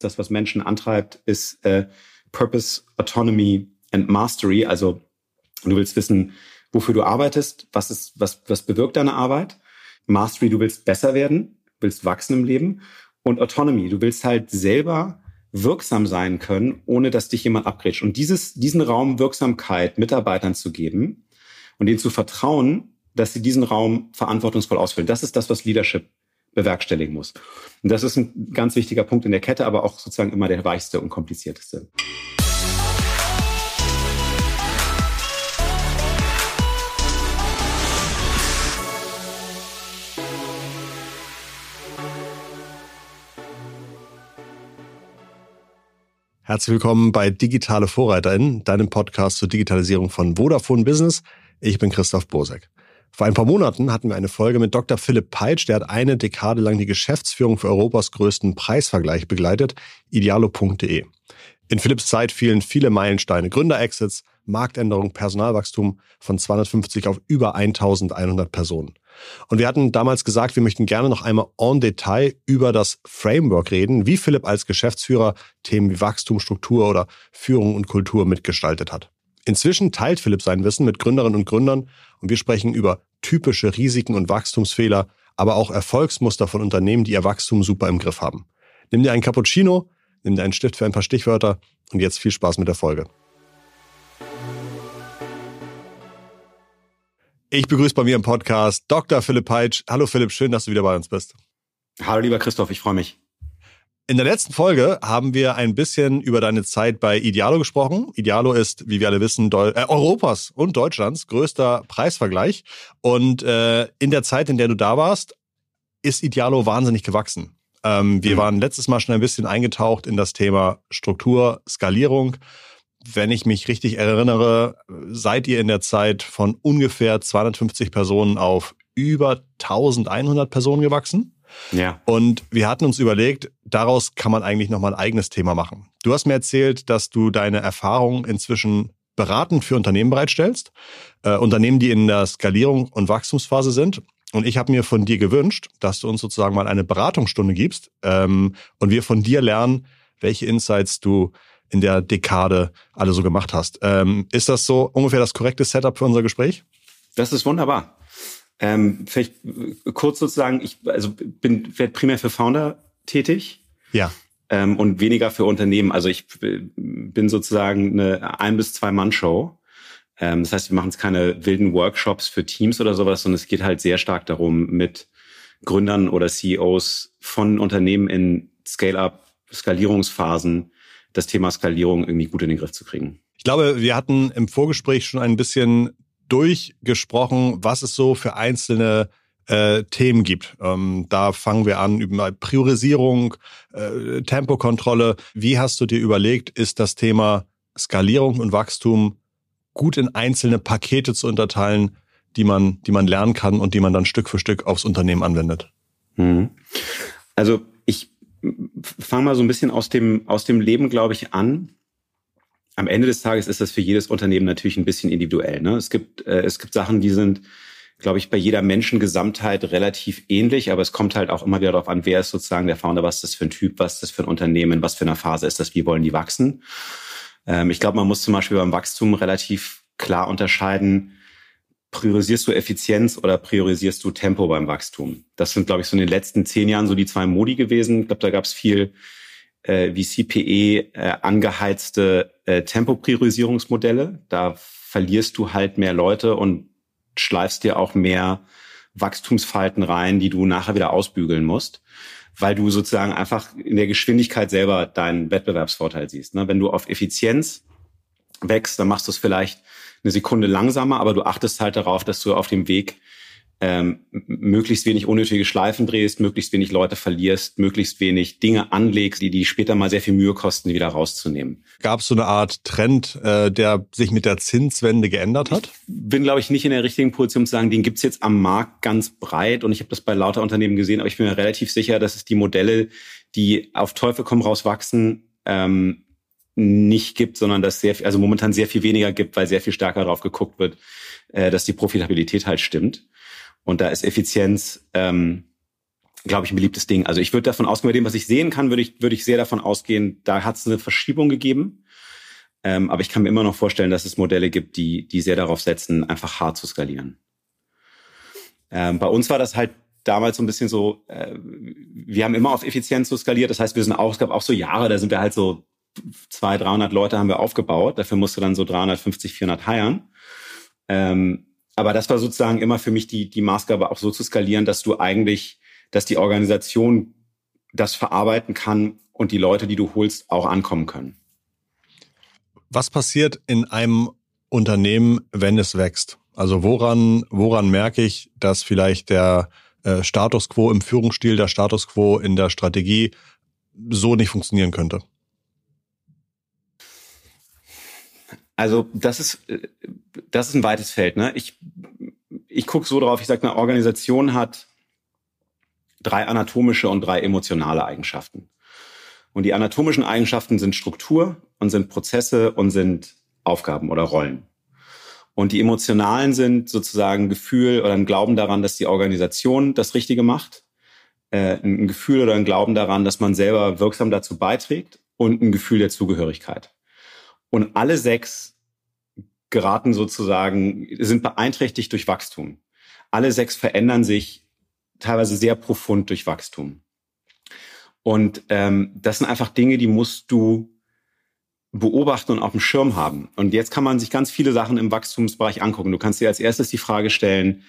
Das, was Menschen antreibt, ist äh, Purpose, Autonomy and Mastery. Also du willst wissen, wofür du arbeitest, was ist, was, was bewirkt deine Arbeit. Mastery, du willst besser werden, willst wachsen im Leben. Und Autonomy, du willst halt selber wirksam sein können, ohne dass dich jemand abgrätscht. Und dieses, diesen Raum Wirksamkeit Mitarbeitern zu geben und denen zu vertrauen, dass sie diesen Raum verantwortungsvoll ausfüllen. Das ist das, was Leadership bewerkstelligen muss. Und das ist ein ganz wichtiger Punkt in der Kette, aber auch sozusagen immer der weichste und komplizierteste. Herzlich willkommen bei Digitale VorreiterInnen, deinem Podcast zur Digitalisierung von Vodafone Business. Ich bin Christoph Bosek. Vor ein paar Monaten hatten wir eine Folge mit Dr. Philipp Peitsch, der hat eine Dekade lang die Geschäftsführung für Europas größten Preisvergleich begleitet, idealo.de. In Philipps Zeit fielen viele Meilensteine, Gründerexits, Marktänderung, Personalwachstum von 250 auf über 1100 Personen. Und wir hatten damals gesagt, wir möchten gerne noch einmal en Detail über das Framework reden, wie Philipp als Geschäftsführer Themen wie Wachstum, Struktur oder Führung und Kultur mitgestaltet hat. Inzwischen teilt Philipp sein Wissen mit Gründerinnen und Gründern und wir sprechen über typische Risiken und Wachstumsfehler, aber auch Erfolgsmuster von Unternehmen, die ihr Wachstum super im Griff haben. Nimm dir einen Cappuccino, nimm dir einen Stift für ein paar Stichwörter und jetzt viel Spaß mit der Folge. Ich begrüße bei mir im Podcast Dr. Philipp Peitsch. Hallo Philipp, schön, dass du wieder bei uns bist. Hallo lieber Christoph, ich freue mich. In der letzten Folge haben wir ein bisschen über deine Zeit bei Idealo gesprochen. Idealo ist, wie wir alle wissen, Deu äh, Europas und Deutschlands größter Preisvergleich. Und äh, in der Zeit, in der du da warst, ist Idealo wahnsinnig gewachsen. Ähm, wir mhm. waren letztes Mal schon ein bisschen eingetaucht in das Thema Struktur, Skalierung wenn ich mich richtig erinnere, seid ihr in der Zeit von ungefähr 250 Personen auf über 1100 Personen gewachsen. Ja. Und wir hatten uns überlegt, daraus kann man eigentlich nochmal ein eigenes Thema machen. Du hast mir erzählt, dass du deine Erfahrungen inzwischen beratend für Unternehmen bereitstellst. Äh, Unternehmen, die in der Skalierung und Wachstumsphase sind. Und ich habe mir von dir gewünscht, dass du uns sozusagen mal eine Beratungsstunde gibst ähm, und wir von dir lernen, welche Insights du in der Dekade alle so gemacht hast. Ähm, ist das so ungefähr das korrekte Setup für unser Gespräch? Das ist wunderbar. Ähm, vielleicht kurz sozusagen, ich also bin werde primär für Founder tätig. Ja. Ähm, und weniger für Unternehmen. Also ich bin sozusagen eine ein bis zwei Mann Show. Ähm, das heißt, wir machen jetzt keine wilden Workshops für Teams oder sowas, sondern es geht halt sehr stark darum, mit Gründern oder CEOs von Unternehmen in Scale-up, Skalierungsphasen das Thema Skalierung irgendwie gut in den Griff zu kriegen. Ich glaube, wir hatten im Vorgespräch schon ein bisschen durchgesprochen, was es so für einzelne äh, Themen gibt. Ähm, da fangen wir an über Priorisierung, äh, Tempokontrolle. Wie hast du dir überlegt, ist das Thema Skalierung und Wachstum gut in einzelne Pakete zu unterteilen, die man, die man lernen kann und die man dann Stück für Stück aufs Unternehmen anwendet? Mhm. Also ich fange mal so ein bisschen aus dem, aus dem Leben, glaube ich, an. Am Ende des Tages ist das für jedes Unternehmen natürlich ein bisschen individuell. Ne? Es gibt, äh, es gibt Sachen, die sind, glaube ich, bei jeder Menschengesamtheit relativ ähnlich, aber es kommt halt auch immer wieder darauf an, wer ist sozusagen der Founder, was ist das für ein Typ, was ist das für ein Unternehmen, was für eine Phase ist das, wie wollen die wachsen. Ähm, ich glaube, man muss zum Beispiel beim Wachstum relativ klar unterscheiden, priorisierst du Effizienz oder priorisierst du Tempo beim Wachstum? Das sind, glaube ich, so in den letzten zehn Jahren so die zwei Modi gewesen. Ich glaube, da gab es viel äh, wie CPE äh, angeheizte äh, Tempopriorisierungsmodelle. Da verlierst du halt mehr Leute und schleifst dir auch mehr Wachstumsfalten rein, die du nachher wieder ausbügeln musst, weil du sozusagen einfach in der Geschwindigkeit selber deinen Wettbewerbsvorteil siehst. Ne? Wenn du auf Effizienz wächst, dann machst du es vielleicht eine Sekunde langsamer, aber du achtest halt darauf, dass du auf dem Weg ähm, möglichst wenig unnötige Schleifen drehst, möglichst wenig Leute verlierst, möglichst wenig Dinge anlegst, die die später mal sehr viel Mühe kosten, die wieder rauszunehmen. Gab es so eine Art Trend, äh, der sich mit der Zinswende geändert hat? Ich bin, glaube ich, nicht in der richtigen Position zu sagen, den gibt's jetzt am Markt ganz breit und ich habe das bei lauter Unternehmen gesehen, aber ich bin mir relativ sicher, dass es die Modelle, die auf Teufel komm raus wachsen, ähm, nicht gibt, sondern dass sehr viel, also momentan sehr viel weniger gibt, weil sehr viel stärker darauf geguckt wird, äh, dass die Profitabilität halt stimmt. Und da ist Effizienz ähm, glaube ich, ein beliebtes Ding. Also ich würde davon ausgehen, bei dem, was ich sehen kann, würde ich, würde ich sehr davon ausgehen, da hat es eine Verschiebung gegeben. Ähm, aber ich kann mir immer noch vorstellen, dass es Modelle gibt, die, die sehr darauf setzen, einfach hart zu skalieren. Ähm, bei uns war das halt damals so ein bisschen so, äh, wir haben immer auf Effizienz so skaliert. Das heißt, wir sind auch, es gab auch so Jahre, da sind wir halt so zwei, 300 Leute haben wir aufgebaut. Dafür musste dann so 350, 400 heiern. Ähm, aber das war sozusagen immer für mich die, die Maßgabe, auch so zu skalieren, dass du eigentlich, dass die Organisation das verarbeiten kann und die Leute, die du holst, auch ankommen können. Was passiert in einem Unternehmen, wenn es wächst? Also woran, woran merke ich, dass vielleicht der äh, Status quo im Führungsstil, der Status quo in der Strategie so nicht funktionieren könnte? Also das ist, äh, das ist ein weites Feld. Ne? Ich, ich gucke so drauf, ich sage, eine Organisation hat drei anatomische und drei emotionale Eigenschaften. Und die anatomischen Eigenschaften sind Struktur und sind Prozesse und sind Aufgaben oder Rollen. Und die emotionalen sind sozusagen Gefühl oder ein Glauben daran, dass die Organisation das Richtige macht, äh, ein Gefühl oder ein Glauben daran, dass man selber wirksam dazu beiträgt und ein Gefühl der Zugehörigkeit. Und alle sechs geraten sozusagen, sind beeinträchtigt durch Wachstum. Alle sechs verändern sich teilweise sehr profund durch Wachstum. Und ähm, das sind einfach Dinge, die musst du beobachten und auf dem Schirm haben. Und jetzt kann man sich ganz viele Sachen im Wachstumsbereich angucken. Du kannst dir als erstes die Frage stellen,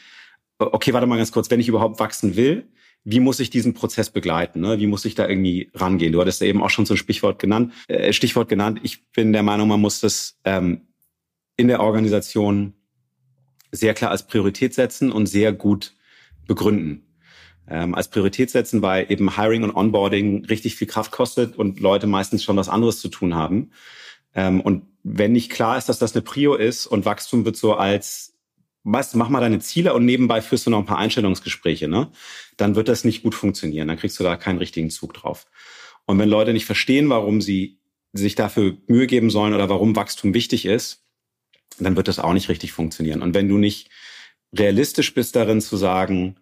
okay, warte mal ganz kurz, wenn ich überhaupt wachsen will, wie muss ich diesen Prozess begleiten? Ne? Wie muss ich da irgendwie rangehen? Du hattest ja eben auch schon so ein Stichwort genannt. Äh, Stichwort genannt. Ich bin der Meinung, man muss das ähm, in der Organisation sehr klar als Priorität setzen und sehr gut begründen. Ähm, als Priorität setzen, weil eben Hiring und Onboarding richtig viel Kraft kostet und Leute meistens schon was anderes zu tun haben. Ähm, und wenn nicht klar ist, dass das eine Prio ist und Wachstum wird so als weißt, mach mal deine Ziele und nebenbei führst du noch ein paar Einstellungsgespräche, ne? Dann wird das nicht gut funktionieren. Dann kriegst du da keinen richtigen Zug drauf. Und wenn Leute nicht verstehen, warum sie sich dafür Mühe geben sollen oder warum Wachstum wichtig ist, dann wird das auch nicht richtig funktionieren. Und wenn du nicht realistisch bist darin zu sagen,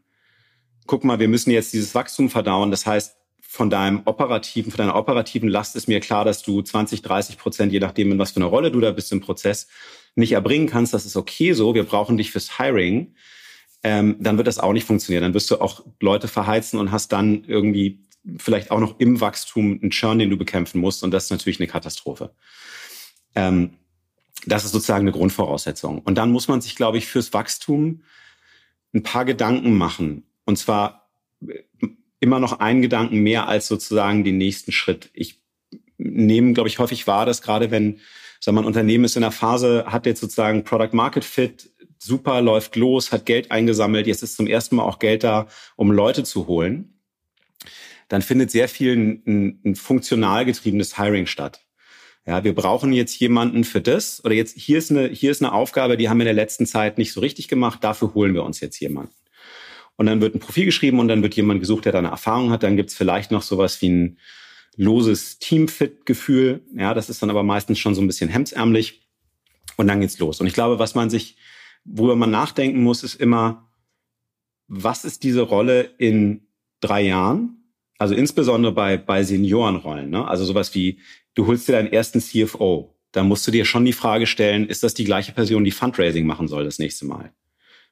guck mal, wir müssen jetzt dieses Wachstum verdauen, das heißt, von deinem operativen, von deiner operativen Last ist mir klar, dass du 20, 30 Prozent, je nachdem, in was für eine Rolle du da bist im Prozess, nicht erbringen kannst, das ist okay so, wir brauchen dich fürs Hiring, ähm, dann wird das auch nicht funktionieren. Dann wirst du auch Leute verheizen und hast dann irgendwie vielleicht auch noch im Wachstum einen Churn, den du bekämpfen musst. Und das ist natürlich eine Katastrophe. Ähm, das ist sozusagen eine Grundvoraussetzung. Und dann muss man sich, glaube ich, fürs Wachstum ein paar Gedanken machen. Und zwar äh, immer noch einen Gedanken mehr als sozusagen den nächsten Schritt. Ich nehme, glaube ich, häufig wahr, dass gerade wenn Sag mal, ein Unternehmen ist in der Phase, hat jetzt sozusagen Product Market Fit, super, läuft los, hat Geld eingesammelt, jetzt ist zum ersten Mal auch Geld da, um Leute zu holen. Dann findet sehr viel ein, ein, funktional getriebenes Hiring statt. Ja, wir brauchen jetzt jemanden für das oder jetzt hier ist eine hier ist eine Aufgabe, die haben wir in der letzten Zeit nicht so richtig gemacht. Dafür holen wir uns jetzt jemanden. Und dann wird ein Profil geschrieben und dann wird jemand gesucht, der da eine Erfahrung hat. Dann gibt's vielleicht noch sowas wie ein loses Teamfit-Gefühl. Ja, das ist dann aber meistens schon so ein bisschen hemdsärmlich. Und dann geht's los. Und ich glaube, was man sich, worüber man nachdenken muss, ist immer, was ist diese Rolle in drei Jahren? Also insbesondere bei, bei Seniorenrollen. Ne? Also sowas wie, du holst dir deinen ersten CFO. Da musst du dir schon die Frage stellen, ist das die gleiche Person, die Fundraising machen soll das nächste Mal?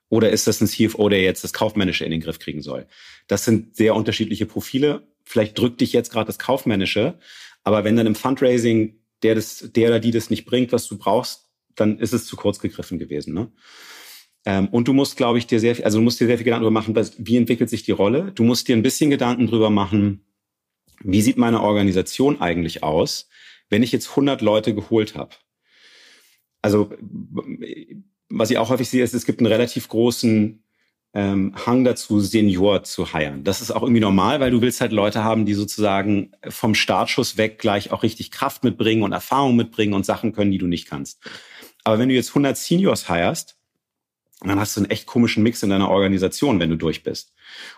Oder ist das ein CFO, der jetzt das Kaufmännische in den Griff kriegen soll? Das sind sehr unterschiedliche Profile vielleicht drückt dich jetzt gerade das Kaufmännische, aber wenn dann im Fundraising der, das, der oder die das nicht bringt, was du brauchst, dann ist es zu kurz gegriffen gewesen. Ne? Ähm, und du musst, glaube ich, dir sehr viel, also du musst dir sehr viel Gedanken darüber machen, wie entwickelt sich die Rolle. Du musst dir ein bisschen Gedanken darüber machen, wie sieht meine Organisation eigentlich aus, wenn ich jetzt 100 Leute geholt habe. Also was ich auch häufig sehe, ist, es gibt einen relativ großen ähm, Hang dazu, Senior zu heiren. Das ist auch irgendwie normal, weil du willst halt Leute haben, die sozusagen vom Startschuss weg gleich auch richtig Kraft mitbringen und Erfahrung mitbringen und Sachen können, die du nicht kannst. Aber wenn du jetzt 100 Seniors heierst, dann hast du einen echt komischen Mix in deiner Organisation, wenn du durch bist.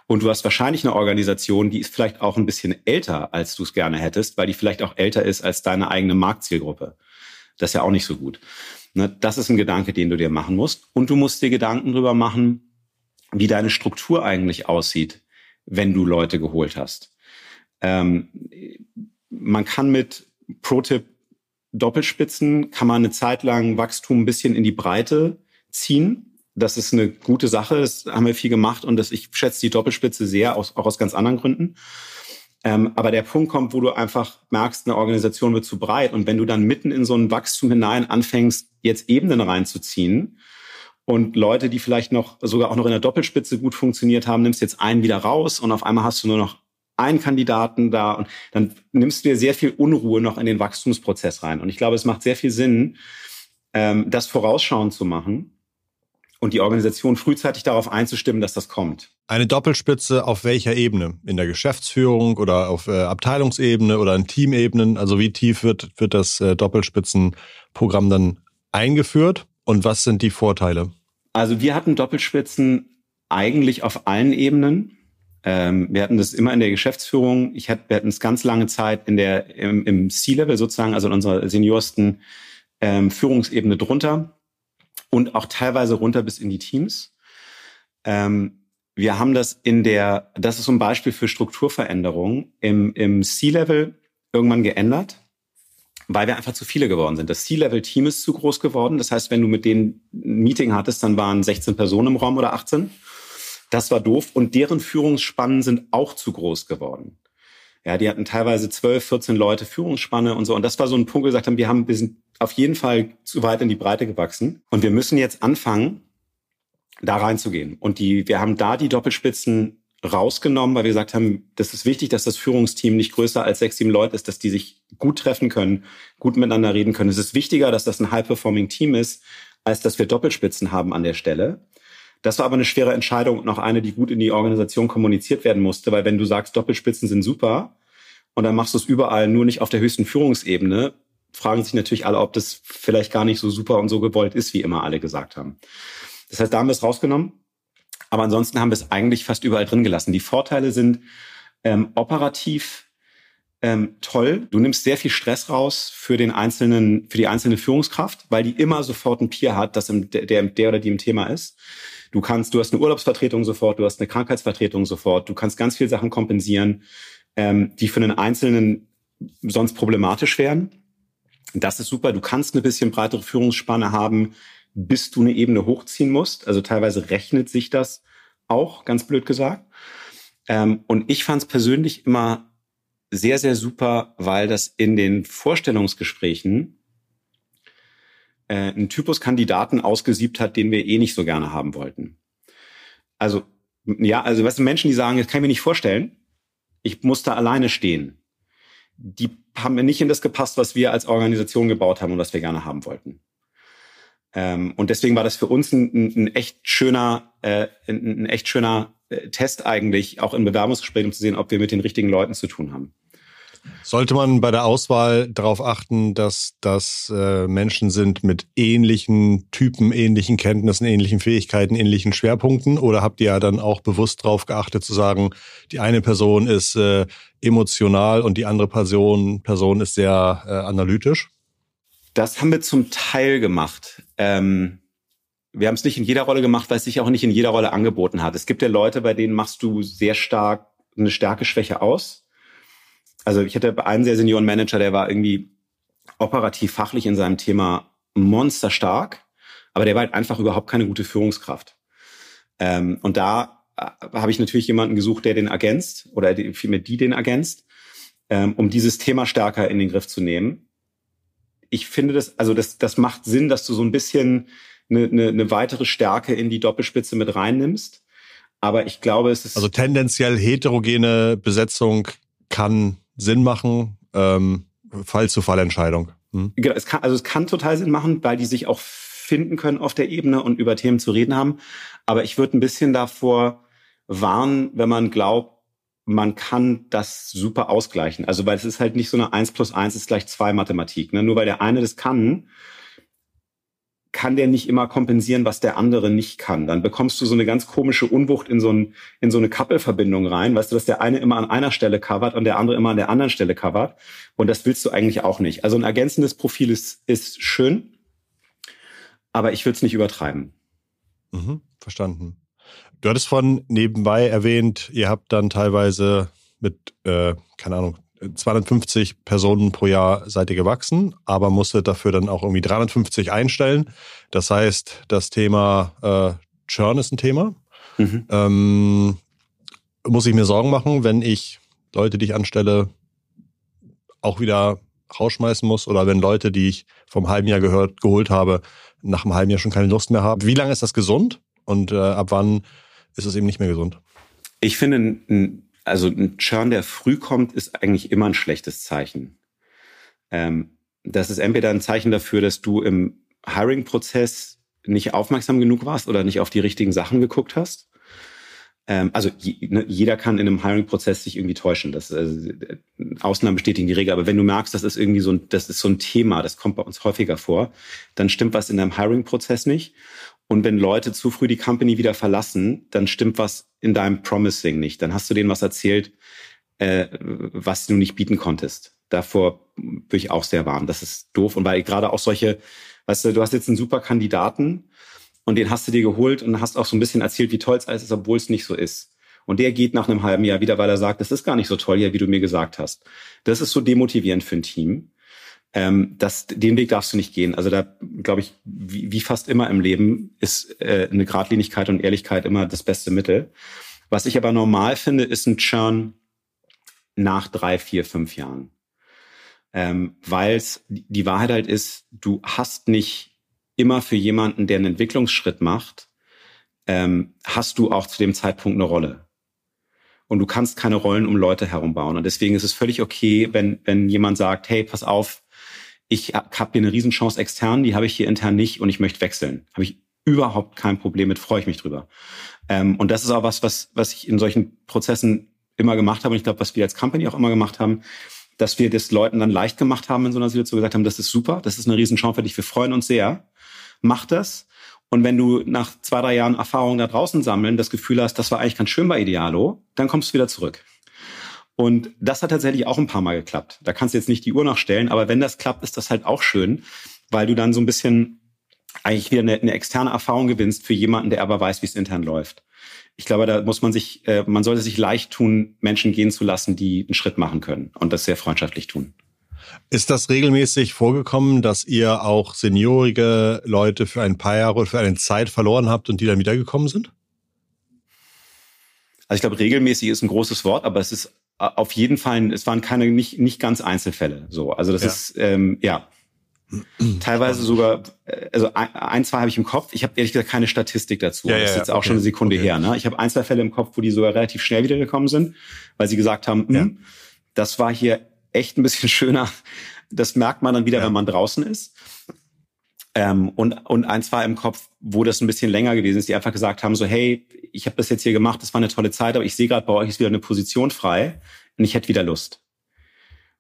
Und du hast wahrscheinlich eine Organisation, die ist vielleicht auch ein bisschen älter, als du es gerne hättest, weil die vielleicht auch älter ist als deine eigene Marktzielgruppe. Das ist ja auch nicht so gut. Ne, das ist ein Gedanke, den du dir machen musst. Und du musst dir Gedanken drüber machen, wie deine Struktur eigentlich aussieht. wenn du Leute geholt hast. Ähm, man kann mit Pro-Tip Doppelspitzen, kann man eine Zeit lang Wachstum ein bisschen in die Breite ziehen. Das ist eine gute Sache. Das haben wir viel gemacht und das, ich schätze die Doppelspitze sehr, aus, auch aus ganz anderen Gründen. Ähm, aber der Punkt kommt, wo du einfach merkst, eine Organisation wird zu breit. Und wenn du dann mitten in so ein Wachstum hinein anfängst, jetzt Ebenen reinzuziehen und Leute, die vielleicht noch sogar auch noch in der Doppelspitze gut funktioniert haben, nimmst jetzt einen wieder raus und auf einmal hast du nur noch einen Kandidaten da und dann nimmst du dir sehr viel Unruhe noch in den Wachstumsprozess rein. Und ich glaube, es macht sehr viel Sinn, ähm, das vorausschauend zu machen und die Organisation frühzeitig darauf einzustimmen, dass das kommt. Eine Doppelspitze auf welcher Ebene? In der Geschäftsführung oder auf äh, Abteilungsebene oder in Teamebenen? Also wie tief wird, wird das äh, Doppelspitzenprogramm dann eingeführt und was sind die Vorteile? Also wir hatten Doppelspitzen eigentlich auf allen Ebenen. Ähm, wir hatten das immer in der Geschäftsführung. Ich hatte, wir hatten es ganz lange Zeit in der, im, im C-Level sozusagen, also in unserer seniorsten ähm, Führungsebene drunter und auch teilweise runter bis in die Teams. Ähm, wir haben das in der, das ist so ein Beispiel für Strukturveränderung im, im C-Level irgendwann geändert, weil wir einfach zu viele geworden sind. Das C-Level-Team ist zu groß geworden. Das heißt, wenn du mit denen ein Meeting hattest, dann waren 16 Personen im Raum oder 18. Das war doof und deren Führungsspannen sind auch zu groß geworden. Ja, die hatten teilweise 12, 14 Leute Führungsspanne und so. Und das war so ein Punkt, wo wir gesagt haben, wir haben, wir sind auf jeden Fall zu weit in die Breite gewachsen. Und wir müssen jetzt anfangen, da reinzugehen. Und die, wir haben da die Doppelspitzen rausgenommen, weil wir gesagt haben, das ist wichtig, dass das Führungsteam nicht größer als sechs, sieben Leute ist, dass die sich gut treffen können, gut miteinander reden können. Es ist wichtiger, dass das ein High-Performing-Team ist, als dass wir Doppelspitzen haben an der Stelle. Das war aber eine schwere Entscheidung und auch eine, die gut in die Organisation kommuniziert werden musste, weil wenn du sagst, Doppelspitzen sind super und dann machst du es überall nur nicht auf der höchsten Führungsebene, fragen sich natürlich alle, ob das vielleicht gar nicht so super und so gewollt ist, wie immer alle gesagt haben. Das heißt, da haben wir es rausgenommen. Aber ansonsten haben wir es eigentlich fast überall drin gelassen. Die Vorteile sind ähm, operativ ähm, toll. Du nimmst sehr viel Stress raus für den einzelnen, für die einzelne Führungskraft, weil die immer sofort ein Peer hat, das im, der, der oder die im Thema ist. Du kannst, du hast eine Urlaubsvertretung sofort, du hast eine Krankheitsvertretung sofort, du kannst ganz viele Sachen kompensieren, ähm, die für einen Einzelnen sonst problematisch wären. Das ist super. Du kannst eine bisschen breitere Führungsspanne haben, bis du eine Ebene hochziehen musst. Also teilweise rechnet sich das auch, ganz blöd gesagt. Ähm, und ich fand es persönlich immer sehr, sehr super, weil das in den Vorstellungsgesprächen äh, einen Typus Kandidaten ausgesiebt hat, den wir eh nicht so gerne haben wollten. Also, ja, also du, Menschen, die sagen, das kann ich mir nicht vorstellen, ich muss da alleine stehen. Die haben mir nicht in das gepasst, was wir als Organisation gebaut haben und was wir gerne haben wollten. Ähm, und deswegen war das für uns ein, ein, echt schöner, äh, ein, ein, echt schöner äh, Test eigentlich, auch in Bewerbungsgesprächen, um zu sehen, ob wir mit den richtigen Leuten zu tun haben. Sollte man bei der Auswahl darauf achten, dass das äh, Menschen sind mit ähnlichen Typen, ähnlichen Kenntnissen, ähnlichen Fähigkeiten, ähnlichen Schwerpunkten? Oder habt ihr ja dann auch bewusst darauf geachtet zu sagen, die eine Person ist äh, emotional und die andere Person, Person ist sehr äh, analytisch? Das haben wir zum Teil gemacht. Ähm, wir haben es nicht in jeder Rolle gemacht, weil es sich auch nicht in jeder Rolle angeboten hat. Es gibt ja Leute, bei denen machst du sehr stark eine Stärke-Schwäche aus also ich hatte einen sehr senioren Manager, der war irgendwie operativ fachlich in seinem Thema monsterstark, aber der war halt einfach überhaupt keine gute Führungskraft. Ähm, und da äh, habe ich natürlich jemanden gesucht, der den ergänzt oder vielmehr die den ergänzt, ähm, um dieses Thema stärker in den Griff zu nehmen. Ich finde das, also das, das macht Sinn, dass du so ein bisschen eine, eine, eine weitere Stärke in die Doppelspitze mit reinnimmst. Aber ich glaube, es ist. Also tendenziell heterogene Besetzung kann Sinn machen, ähm, Fall zu Fallentscheidung. Hm? Genau, es kann, also es kann total Sinn machen, weil die sich auch finden können auf der Ebene und über Themen zu reden haben. Aber ich würde ein bisschen davor warnen, wenn man glaubt, man kann das super ausgleichen. Also weil es ist halt nicht so eine eins plus eins ist gleich zwei Mathematik. Ne? Nur weil der eine das kann, kann der nicht immer kompensieren, was der andere nicht kann. Dann bekommst du so eine ganz komische Unwucht in so, ein, in so eine Kappelverbindung rein. Weißt du, dass der eine immer an einer Stelle covert und der andere immer an der anderen Stelle covert. Und das willst du eigentlich auch nicht. Also ein ergänzendes Profil ist, ist schön, aber ich würde es nicht übertreiben. Mhm, verstanden. Du hattest von nebenbei erwähnt, ihr habt dann teilweise mit, äh, keine Ahnung, 250 Personen pro Jahr seid ihr gewachsen, aber musstet dafür dann auch irgendwie 350 einstellen. Das heißt, das Thema äh, Churn ist ein Thema. Mhm. Ähm, muss ich mir Sorgen machen, wenn ich Leute, die ich anstelle, auch wieder rausschmeißen muss oder wenn Leute, die ich vom halben Jahr gehört, geholt habe, nach einem halben Jahr schon keine Lust mehr haben. Wie lange ist das gesund und äh, ab wann ist es eben nicht mehr gesund? Ich finde, ein, also ein Churn, der früh kommt, ist eigentlich immer ein schlechtes Zeichen. Ähm, das ist entweder ein Zeichen dafür, dass du im Hiring-Prozess nicht aufmerksam genug warst oder nicht auf die richtigen Sachen geguckt hast. Ähm, also ne, jeder kann in einem Hiring-Prozess sich irgendwie täuschen. Das also, Ausnahmen bestätigen die Regel. Aber wenn du merkst, das ist irgendwie so ein, das ist so ein Thema, das kommt bei uns häufiger vor, dann stimmt was in deinem Hiring-Prozess nicht. Und wenn Leute zu früh die Company wieder verlassen, dann stimmt was in deinem Promising nicht. Dann hast du denen was erzählt, äh, was du nicht bieten konntest. Davor würde ich auch sehr warnen. Das ist doof. Und weil gerade auch solche, weißt du, du hast jetzt einen super Kandidaten, und den hast du dir geholt und hast auch so ein bisschen erzählt, wie toll es alles ist, obwohl es nicht so ist. Und der geht nach einem halben Jahr wieder, weil er sagt, das ist gar nicht so toll, ja, wie du mir gesagt hast. Das ist so demotivierend für ein Team. Ähm, das, den Weg darfst du nicht gehen. Also da glaube ich, wie, wie fast immer im Leben ist äh, eine Gradlinigkeit und Ehrlichkeit immer das beste Mittel. Was ich aber normal finde, ist ein Churn nach drei, vier, fünf Jahren. Ähm, Weil die Wahrheit halt ist, du hast nicht immer für jemanden, der einen Entwicklungsschritt macht, ähm, hast du auch zu dem Zeitpunkt eine Rolle. Und du kannst keine Rollen um Leute herum bauen. Und deswegen ist es völlig okay, wenn, wenn jemand sagt, hey, pass auf, ich habe hier eine Riesenchance extern, die habe ich hier intern nicht und ich möchte wechseln. Habe ich überhaupt kein Problem mit, freue ich mich drüber. Ähm, und das ist auch was, was, was ich in solchen Prozessen immer gemacht habe und ich glaube, was wir als Company auch immer gemacht haben, dass wir das Leuten dann leicht gemacht haben in so einer Situation, gesagt haben, das ist super, das ist eine Riesenchance für dich, wir freuen uns sehr mach das. Und wenn du nach zwei, drei Jahren Erfahrung da draußen sammeln das Gefühl hast, das war eigentlich ganz schön bei Idealo, dann kommst du wieder zurück. Und das hat tatsächlich auch ein paar Mal geklappt. Da kannst du jetzt nicht die Uhr nachstellen, aber wenn das klappt, ist das halt auch schön, weil du dann so ein bisschen eigentlich wieder eine, eine externe Erfahrung gewinnst für jemanden, der aber weiß, wie es intern läuft. Ich glaube, da muss man sich, äh, man sollte sich leicht tun, Menschen gehen zu lassen, die einen Schritt machen können und das sehr freundschaftlich tun. Ist das regelmäßig vorgekommen, dass ihr auch seniorige Leute für ein paar Jahre oder für eine Zeit verloren habt und die dann wiedergekommen sind? Also ich glaube, regelmäßig ist ein großes Wort, aber es ist auf jeden Fall, es waren keine nicht, nicht ganz Einzelfälle. So, also das ja. ist ähm, ja teilweise sogar, äh, also ein, zwei habe ich im Kopf. Ich habe ehrlich gesagt keine Statistik dazu. Ja, das ist jetzt auch okay. schon eine Sekunde okay. her. Ne? Ich habe ein, zwei Fälle im Kopf, wo die sogar relativ schnell wiedergekommen sind, weil sie gesagt haben, ja. Hm, das war hier echt ein bisschen schöner. Das merkt man dann wieder, wenn man draußen ist. Ähm, und, und eins war im Kopf, wo das ein bisschen länger gewesen ist, die einfach gesagt haben, so, hey, ich habe das jetzt hier gemacht, das war eine tolle Zeit, aber ich sehe gerade, bei euch ist wieder eine Position frei und ich hätte wieder Lust.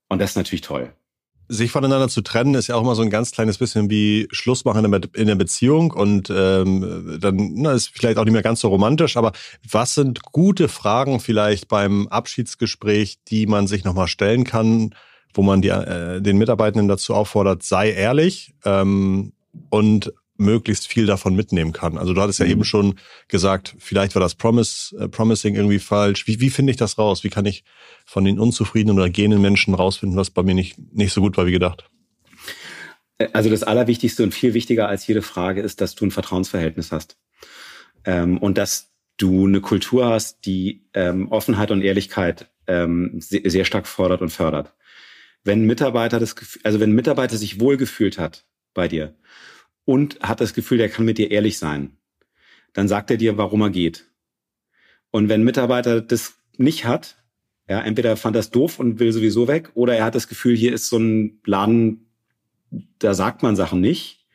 Und das ist natürlich toll sich voneinander zu trennen, ist ja auch immer so ein ganz kleines bisschen wie Schluss machen in der Beziehung und ähm, dann na, ist vielleicht auch nicht mehr ganz so romantisch, aber was sind gute Fragen vielleicht beim Abschiedsgespräch, die man sich nochmal stellen kann, wo man die, äh, den Mitarbeitenden dazu auffordert, sei ehrlich ähm, und möglichst viel davon mitnehmen kann. Also du hattest ja mhm. eben schon gesagt, vielleicht war das Promise, äh, Promising irgendwie falsch. Wie, wie finde ich das raus? Wie kann ich von den unzufriedenen oder gehenden Menschen rausfinden, was bei mir nicht, nicht so gut war wie gedacht? Also das Allerwichtigste und viel wichtiger als jede Frage ist, dass du ein Vertrauensverhältnis hast. Ähm, und dass du eine Kultur hast, die ähm, Offenheit und Ehrlichkeit ähm, sehr, sehr stark fordert und fördert. Wenn Mitarbeiter das, also wenn ein Mitarbeiter sich wohlgefühlt hat bei dir und hat das Gefühl, der kann mit dir ehrlich sein, dann sagt er dir, warum er geht. Und wenn ein Mitarbeiter das nicht hat, ja, entweder fand das doof und will sowieso weg, oder er hat das Gefühl, hier ist so ein Laden, da sagt man Sachen nicht,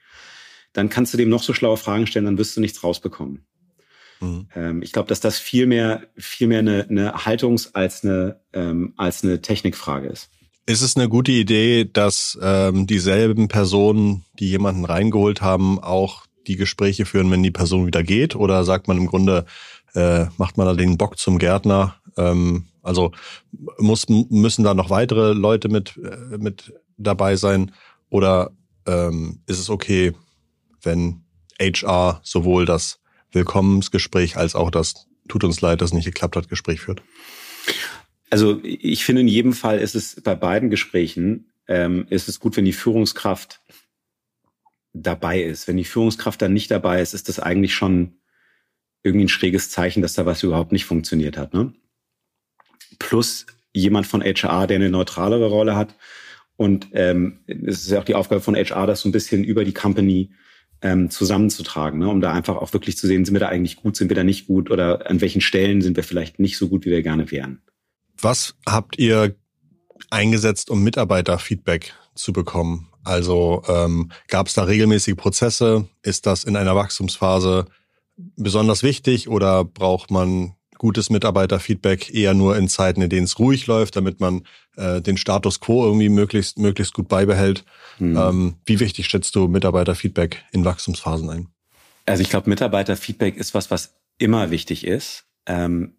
dann kannst du dem noch so schlaue Fragen stellen, dann wirst du nichts rausbekommen. Mhm. Ähm, ich glaube, dass das viel mehr, viel mehr eine, eine Haltungs- als eine, ähm, als eine Technikfrage ist. Ist es eine gute Idee, dass ähm, dieselben Personen, die jemanden reingeholt haben, auch die Gespräche führen, wenn die Person wieder geht? Oder sagt man im Grunde, äh, macht man da den Bock zum Gärtner? Ähm, also muss, müssen da noch weitere Leute mit, äh, mit dabei sein? Oder ähm, ist es okay, wenn HR sowohl das Willkommensgespräch als auch das tut uns leid, dass nicht geklappt hat, Gespräch führt? Also ich finde in jedem Fall ist es bei beiden Gesprächen ähm, ist es gut, wenn die Führungskraft dabei ist. Wenn die Führungskraft dann nicht dabei ist, ist das eigentlich schon irgendwie ein schräges Zeichen, dass da was überhaupt nicht funktioniert hat. Ne? Plus jemand von HR, der eine neutralere Rolle hat. Und ähm, es ist ja auch die Aufgabe von HR, das so ein bisschen über die Company ähm, zusammenzutragen, ne? um da einfach auch wirklich zu sehen, sind wir da eigentlich gut, sind wir da nicht gut oder an welchen Stellen sind wir vielleicht nicht so gut, wie wir gerne wären. Was habt ihr eingesetzt, um Mitarbeiterfeedback zu bekommen? Also ähm, gab es da regelmäßige Prozesse? Ist das in einer Wachstumsphase besonders wichtig oder braucht man gutes Mitarbeiterfeedback eher nur in Zeiten, in denen es ruhig läuft, damit man äh, den Status quo irgendwie möglichst, möglichst gut beibehält? Hm. Ähm, wie wichtig schätzt du Mitarbeiterfeedback in Wachstumsphasen ein? Also ich glaube, Mitarbeiterfeedback ist was, was immer wichtig ist. Ähm,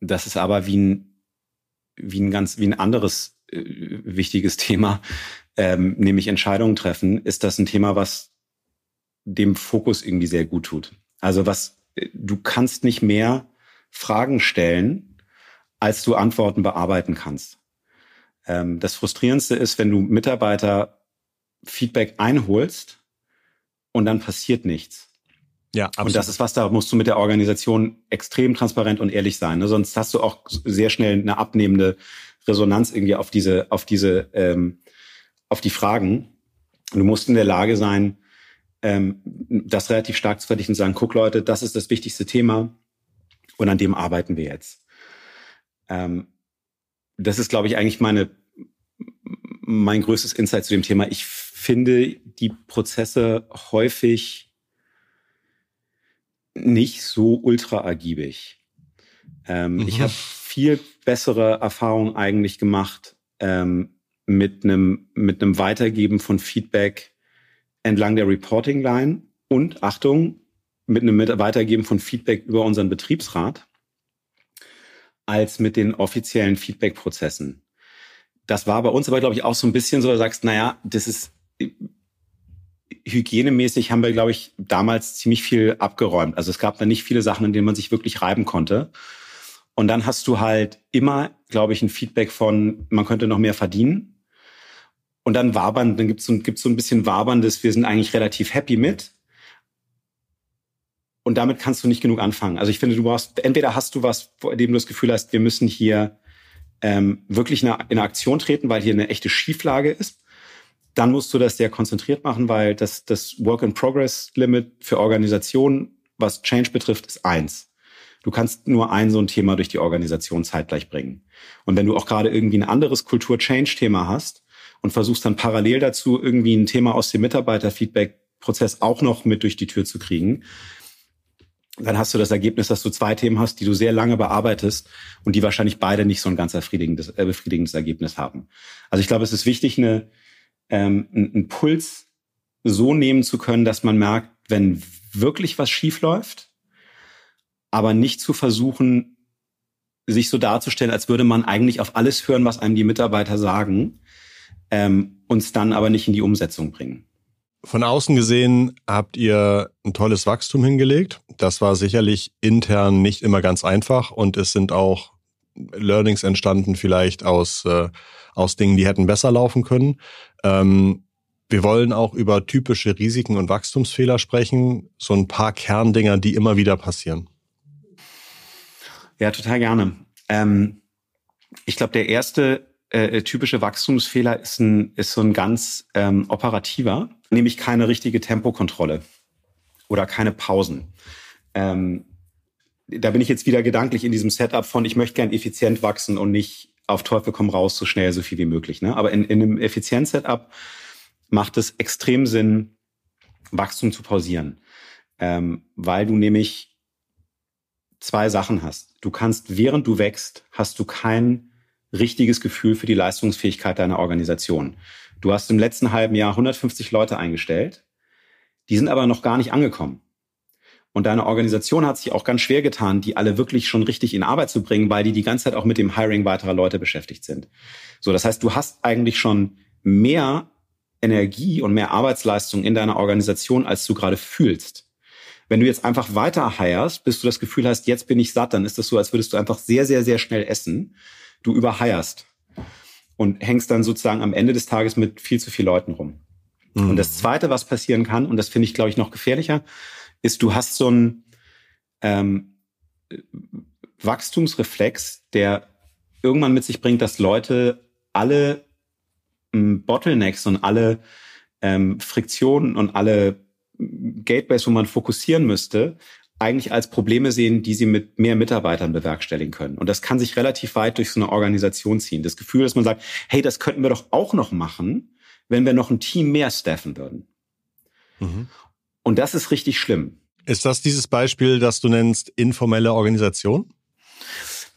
das ist aber wie ein, wie ein ganz, wie ein anderes äh, wichtiges Thema, ähm, nämlich Entscheidungen treffen, ist das ein Thema, was dem Fokus irgendwie sehr gut tut. Also was, du kannst nicht mehr Fragen stellen, als du Antworten bearbeiten kannst. Ähm, das Frustrierendste ist, wenn du Mitarbeiter Feedback einholst und dann passiert nichts. Ja, absolut. Und das ist was, da musst du mit der Organisation extrem transparent und ehrlich sein. Ne? Sonst hast du auch sehr schnell eine abnehmende Resonanz irgendwie auf diese, auf diese, ähm, auf die Fragen. Du musst in der Lage sein, ähm, das relativ stark zu verdichten und sagen, guck Leute, das ist das wichtigste Thema und an dem arbeiten wir jetzt. Ähm, das ist, glaube ich, eigentlich meine, mein größtes Insight zu dem Thema. Ich finde die Prozesse häufig nicht so ultra ergiebig. Ähm, mhm. Ich habe viel bessere Erfahrungen eigentlich gemacht ähm, mit einem mit einem Weitergeben von Feedback entlang der Reporting Line und Achtung mit einem Weitergeben von Feedback über unseren Betriebsrat als mit den offiziellen Feedback-Prozessen. Das war bei uns aber, glaube ich, auch so ein bisschen so, du sagst, naja, das ist hygienemäßig haben wir, glaube ich, damals ziemlich viel abgeräumt. Also es gab da nicht viele Sachen, in denen man sich wirklich reiben konnte. Und dann hast du halt immer, glaube ich, ein Feedback von, man könnte noch mehr verdienen. Und dann wabern, dann gibt's so, gibt's so ein bisschen waberndes, wir sind eigentlich relativ happy mit. Und damit kannst du nicht genug anfangen. Also ich finde, du brauchst, entweder hast du was, vor dem du das Gefühl hast, wir müssen hier ähm, wirklich in in eine Aktion treten, weil hier eine echte Schieflage ist. Dann musst du das sehr konzentriert machen, weil das, das Work-in-Progress-Limit für Organisationen, was Change betrifft, ist eins. Du kannst nur ein so ein Thema durch die Organisation zeitgleich bringen. Und wenn du auch gerade irgendwie ein anderes Kultur-Change-Thema hast und versuchst dann parallel dazu irgendwie ein Thema aus dem Mitarbeiter-Feedback-Prozess auch noch mit durch die Tür zu kriegen, dann hast du das Ergebnis, dass du zwei Themen hast, die du sehr lange bearbeitest und die wahrscheinlich beide nicht so ein ganz befriedigendes, äh, befriedigendes Ergebnis haben. Also ich glaube, es ist wichtig, eine, ähm, einen Puls so nehmen zu können, dass man merkt, wenn wirklich was schief aber nicht zu versuchen, sich so darzustellen, als würde man eigentlich auf alles hören, was einem die Mitarbeiter sagen, ähm, uns dann aber nicht in die Umsetzung bringen. Von außen gesehen habt ihr ein tolles Wachstum hingelegt. Das war sicherlich intern nicht immer ganz einfach und es sind auch Learnings entstanden vielleicht aus, äh, aus Dingen, die hätten besser laufen können. Ähm, wir wollen auch über typische Risiken und Wachstumsfehler sprechen, so ein paar Kerndinger, die immer wieder passieren. Ja, total gerne. Ähm, ich glaube, der erste äh, typische Wachstumsfehler ist, ein, ist so ein ganz ähm, operativer nämlich keine richtige Tempokontrolle oder keine Pausen. Ähm, da bin ich jetzt wieder gedanklich in diesem Setup von, ich möchte gern effizient wachsen und nicht auf Teufel komm raus, so schnell, so viel wie möglich. Ne? Aber in, in einem Effizienz-Setup macht es extrem Sinn, Wachstum zu pausieren, ähm, weil du nämlich zwei Sachen hast. Du kannst, während du wächst, hast du kein richtiges Gefühl für die Leistungsfähigkeit deiner Organisation. Du hast im letzten halben Jahr 150 Leute eingestellt, die sind aber noch gar nicht angekommen. Und deine Organisation hat sich auch ganz schwer getan, die alle wirklich schon richtig in Arbeit zu bringen, weil die die ganze Zeit auch mit dem Hiring weiterer Leute beschäftigt sind. So, das heißt, du hast eigentlich schon mehr Energie und mehr Arbeitsleistung in deiner Organisation, als du gerade fühlst. Wenn du jetzt einfach weiter heierst, bis du das Gefühl hast, jetzt bin ich satt, dann ist das so, als würdest du einfach sehr, sehr, sehr schnell essen. Du überheierst und hängst dann sozusagen am Ende des Tages mit viel zu vielen Leuten rum. Mhm. Und das Zweite, was passieren kann, und das finde ich, glaube ich, noch gefährlicher, ist, du hast so einen ähm, Wachstumsreflex, der irgendwann mit sich bringt, dass Leute alle ähm, Bottlenecks und alle ähm, Friktionen und alle Gateways, wo man fokussieren müsste, eigentlich als Probleme sehen, die sie mit mehr Mitarbeitern bewerkstelligen können. Und das kann sich relativ weit durch so eine Organisation ziehen. Das Gefühl, dass man sagt, hey, das könnten wir doch auch noch machen, wenn wir noch ein Team mehr staffen würden. Mhm. Und das ist richtig schlimm. Ist das dieses Beispiel, das du nennst, informelle Organisation?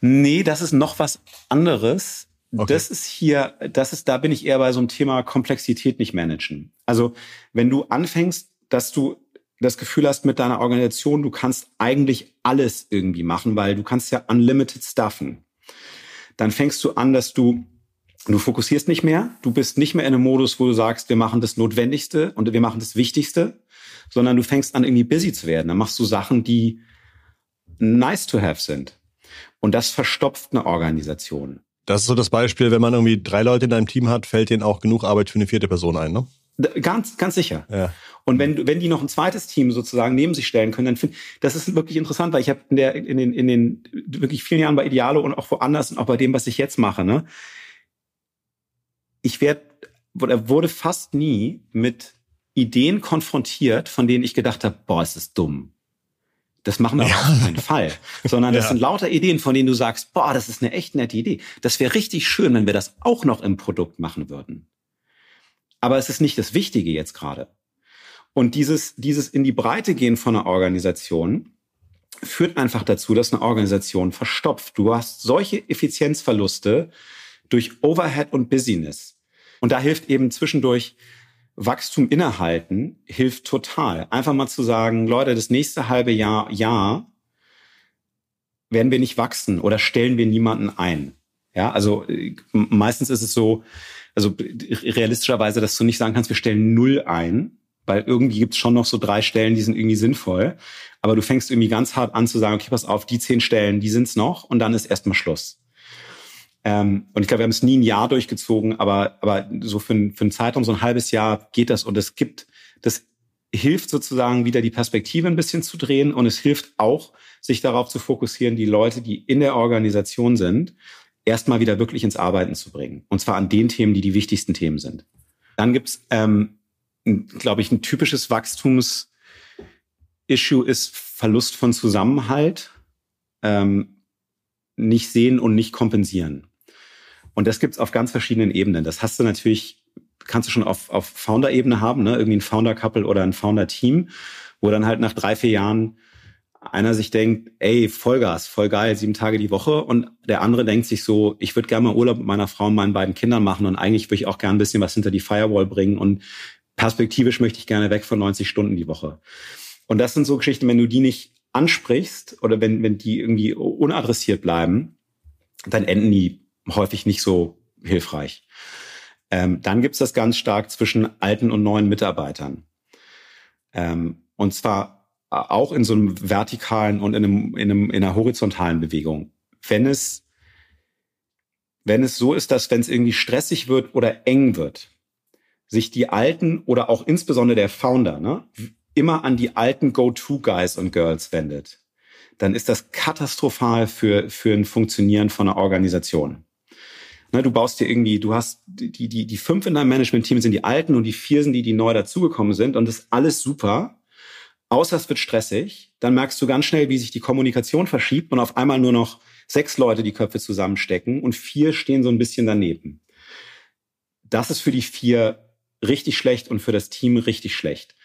Nee, das ist noch was anderes. Okay. Das ist hier, das ist, da bin ich eher bei so einem Thema Komplexität nicht managen. Also, wenn du anfängst, dass du das Gefühl hast mit deiner Organisation, du kannst eigentlich alles irgendwie machen, weil du kannst ja unlimited stuffen. Dann fängst du an, dass du du fokussierst nicht mehr, du bist nicht mehr in einem Modus, wo du sagst, wir machen das Notwendigste und wir machen das Wichtigste, sondern du fängst an, irgendwie busy zu werden. Dann machst du Sachen, die nice to have sind. Und das verstopft eine Organisation. Das ist so das Beispiel, wenn man irgendwie drei Leute in einem Team hat, fällt denen auch genug Arbeit für eine vierte Person ein, ne? Ganz, ganz sicher. Ja. Und wenn, wenn die noch ein zweites Team sozusagen neben sich stellen können, dann finde das ist wirklich interessant, weil ich habe in, der, in, den, in den wirklich vielen Jahren bei Idealo und auch woanders und auch bei dem, was ich jetzt mache, ne, ich werde wurde fast nie mit Ideen konfrontiert, von denen ich gedacht habe, boah, ist das dumm. Das machen wir ja. auf keinen Fall. Sondern das ja. sind lauter Ideen, von denen du sagst, boah, das ist eine echt nette Idee. Das wäre richtig schön, wenn wir das auch noch im Produkt machen würden. Aber es ist nicht das Wichtige jetzt gerade. Und dieses, dieses in die Breite gehen von einer Organisation führt einfach dazu, dass eine Organisation verstopft. Du hast solche Effizienzverluste durch Overhead und Busyness. Und da hilft eben zwischendurch Wachstum innehalten, hilft total. Einfach mal zu sagen, Leute, das nächste halbe Jahr, Jahr werden wir nicht wachsen oder stellen wir niemanden ein. Ja, also äh, meistens ist es so, also realistischerweise, dass du nicht sagen kannst, wir stellen null ein, weil irgendwie gibt es schon noch so drei Stellen, die sind irgendwie sinnvoll. Aber du fängst irgendwie ganz hart an zu sagen, okay, pass auf, die zehn Stellen, die sind's noch und dann ist erstmal Schluss. Ähm, und ich glaube, wir haben es nie ein Jahr durchgezogen, aber, aber so für, ein, für einen Zeitraum, so ein halbes Jahr geht das und es gibt, das hilft sozusagen wieder die Perspektive ein bisschen zu drehen und es hilft auch, sich darauf zu fokussieren, die Leute, die in der Organisation sind, erstmal wieder wirklich ins Arbeiten zu bringen. Und zwar an den Themen, die die wichtigsten Themen sind. Dann gibt's, ähm, glaube ich, ein typisches Wachstums- Issue ist Verlust von Zusammenhalt, ähm, nicht sehen und nicht kompensieren. Und das gibt's auf ganz verschiedenen Ebenen. Das hast du natürlich, kannst du schon auf, auf Founder-Ebene haben, ne? irgendwie ein Founder-Couple oder ein Founder-Team, wo dann halt nach drei, vier Jahren einer sich denkt, ey, Vollgas, voll geil, sieben Tage die Woche. Und der andere denkt sich so, ich würde gerne mal Urlaub mit meiner Frau und meinen beiden Kindern machen und eigentlich würde ich auch gerne ein bisschen was hinter die Firewall bringen und perspektivisch möchte ich gerne weg von 90 Stunden die Woche. Und das sind so Geschichten, wenn du die nicht ansprichst oder wenn, wenn die irgendwie unadressiert bleiben, dann enden die häufig nicht so hilfreich. Ähm, dann gibt's das ganz stark zwischen alten und neuen Mitarbeitern. Ähm, und zwar auch in so einem vertikalen und in, einem, in, einem, in einer horizontalen Bewegung. Wenn es, wenn es so ist, dass wenn es irgendwie stressig wird oder eng wird, sich die alten oder auch insbesondere der Founder ne, immer an die alten Go-To-Guys und Girls wendet, dann ist das katastrophal für, für ein Funktionieren von einer Organisation. Ne, du baust dir irgendwie, du hast die, die, die fünf in deinem Management-Team sind die alten und die vier sind die, die neu dazugekommen sind und das ist alles super. Außer es wird stressig, dann merkst du ganz schnell, wie sich die Kommunikation verschiebt und auf einmal nur noch sechs Leute die Köpfe zusammenstecken und vier stehen so ein bisschen daneben. Das ist für die vier richtig schlecht und für das Team richtig schlecht.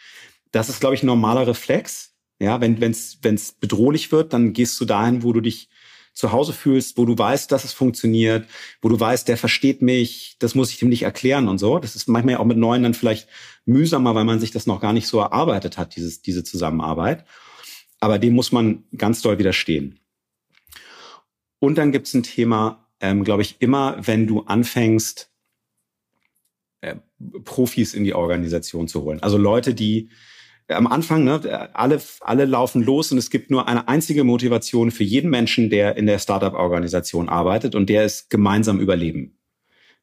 Das ist, glaube ich, ein normaler Reflex. Ja, wenn es bedrohlich wird, dann gehst du dahin, wo du dich zu Hause fühlst, wo du weißt, dass es funktioniert, wo du weißt, der versteht mich, das muss ich ihm nicht erklären und so. Das ist manchmal auch mit Neuen dann vielleicht mühsamer, weil man sich das noch gar nicht so erarbeitet hat, dieses, diese Zusammenarbeit. Aber dem muss man ganz doll widerstehen. Und dann gibt es ein Thema, ähm, glaube ich, immer, wenn du anfängst, äh, Profis in die Organisation zu holen. Also Leute, die am Anfang, ne, alle, alle laufen los und es gibt nur eine einzige Motivation für jeden Menschen, der in der Startup-Organisation arbeitet und der ist gemeinsam überleben.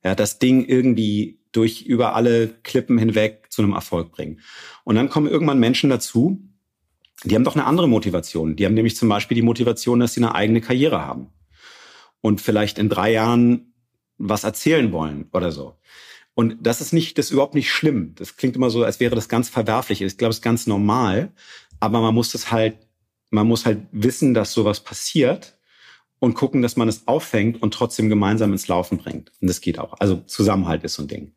Ja, das Ding irgendwie durch über alle Klippen hinweg zu einem Erfolg bringen. Und dann kommen irgendwann Menschen dazu, die haben doch eine andere Motivation. Die haben nämlich zum Beispiel die Motivation, dass sie eine eigene Karriere haben und vielleicht in drei Jahren was erzählen wollen oder so. Und das ist nicht, das ist überhaupt nicht schlimm. Das klingt immer so, als wäre das ganz verwerflich. Ich glaube, es ist ganz normal. Aber man muss das halt, man muss halt wissen, dass sowas passiert und gucken, dass man es auffängt und trotzdem gemeinsam ins Laufen bringt. Und das geht auch. Also Zusammenhalt ist so ein Ding.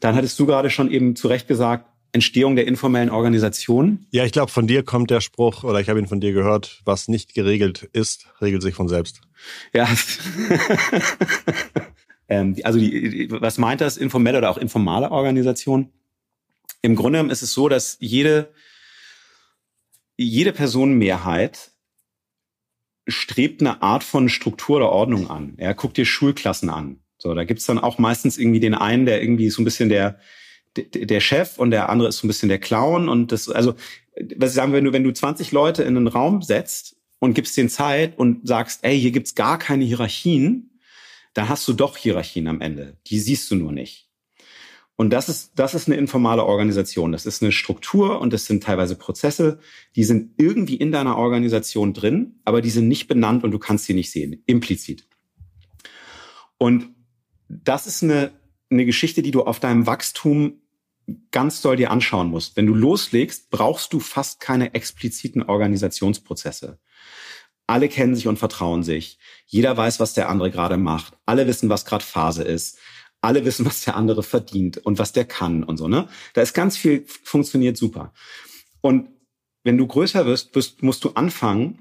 Dann hattest du gerade schon eben zu Recht gesagt, Entstehung der informellen Organisation. Ja, ich glaube, von dir kommt der Spruch, oder ich habe ihn von dir gehört, was nicht geregelt ist, regelt sich von selbst. Ja. ähm, also die, was meint das, informelle oder auch informale Organisation? Im Grunde ist es so, dass jede, jede Personenmehrheit strebt eine Art von Struktur oder Ordnung an. Ja, guck dir Schulklassen an. So, da gibt's dann auch meistens irgendwie den einen, der irgendwie so ein bisschen der, der Chef und der andere ist so ein bisschen der Clown und das, also, was ich sagen, wenn du, wenn du 20 Leute in einen Raum setzt und gibst denen Zeit und sagst, ey, hier gibt's gar keine Hierarchien, da hast du doch Hierarchien am Ende. Die siehst du nur nicht. Und das ist, das ist eine informale Organisation. Das ist eine Struktur und das sind teilweise Prozesse, die sind irgendwie in deiner Organisation drin, aber die sind nicht benannt und du kannst sie nicht sehen, implizit. Und das ist eine, eine Geschichte, die du auf deinem Wachstum ganz doll dir anschauen musst. Wenn du loslegst, brauchst du fast keine expliziten Organisationsprozesse. Alle kennen sich und vertrauen sich. Jeder weiß, was der andere gerade macht. Alle wissen, was gerade Phase ist. Alle wissen, was der andere verdient und was der kann und so, ne? Da ist ganz viel, funktioniert super. Und wenn du größer wirst, wirst musst du anfangen,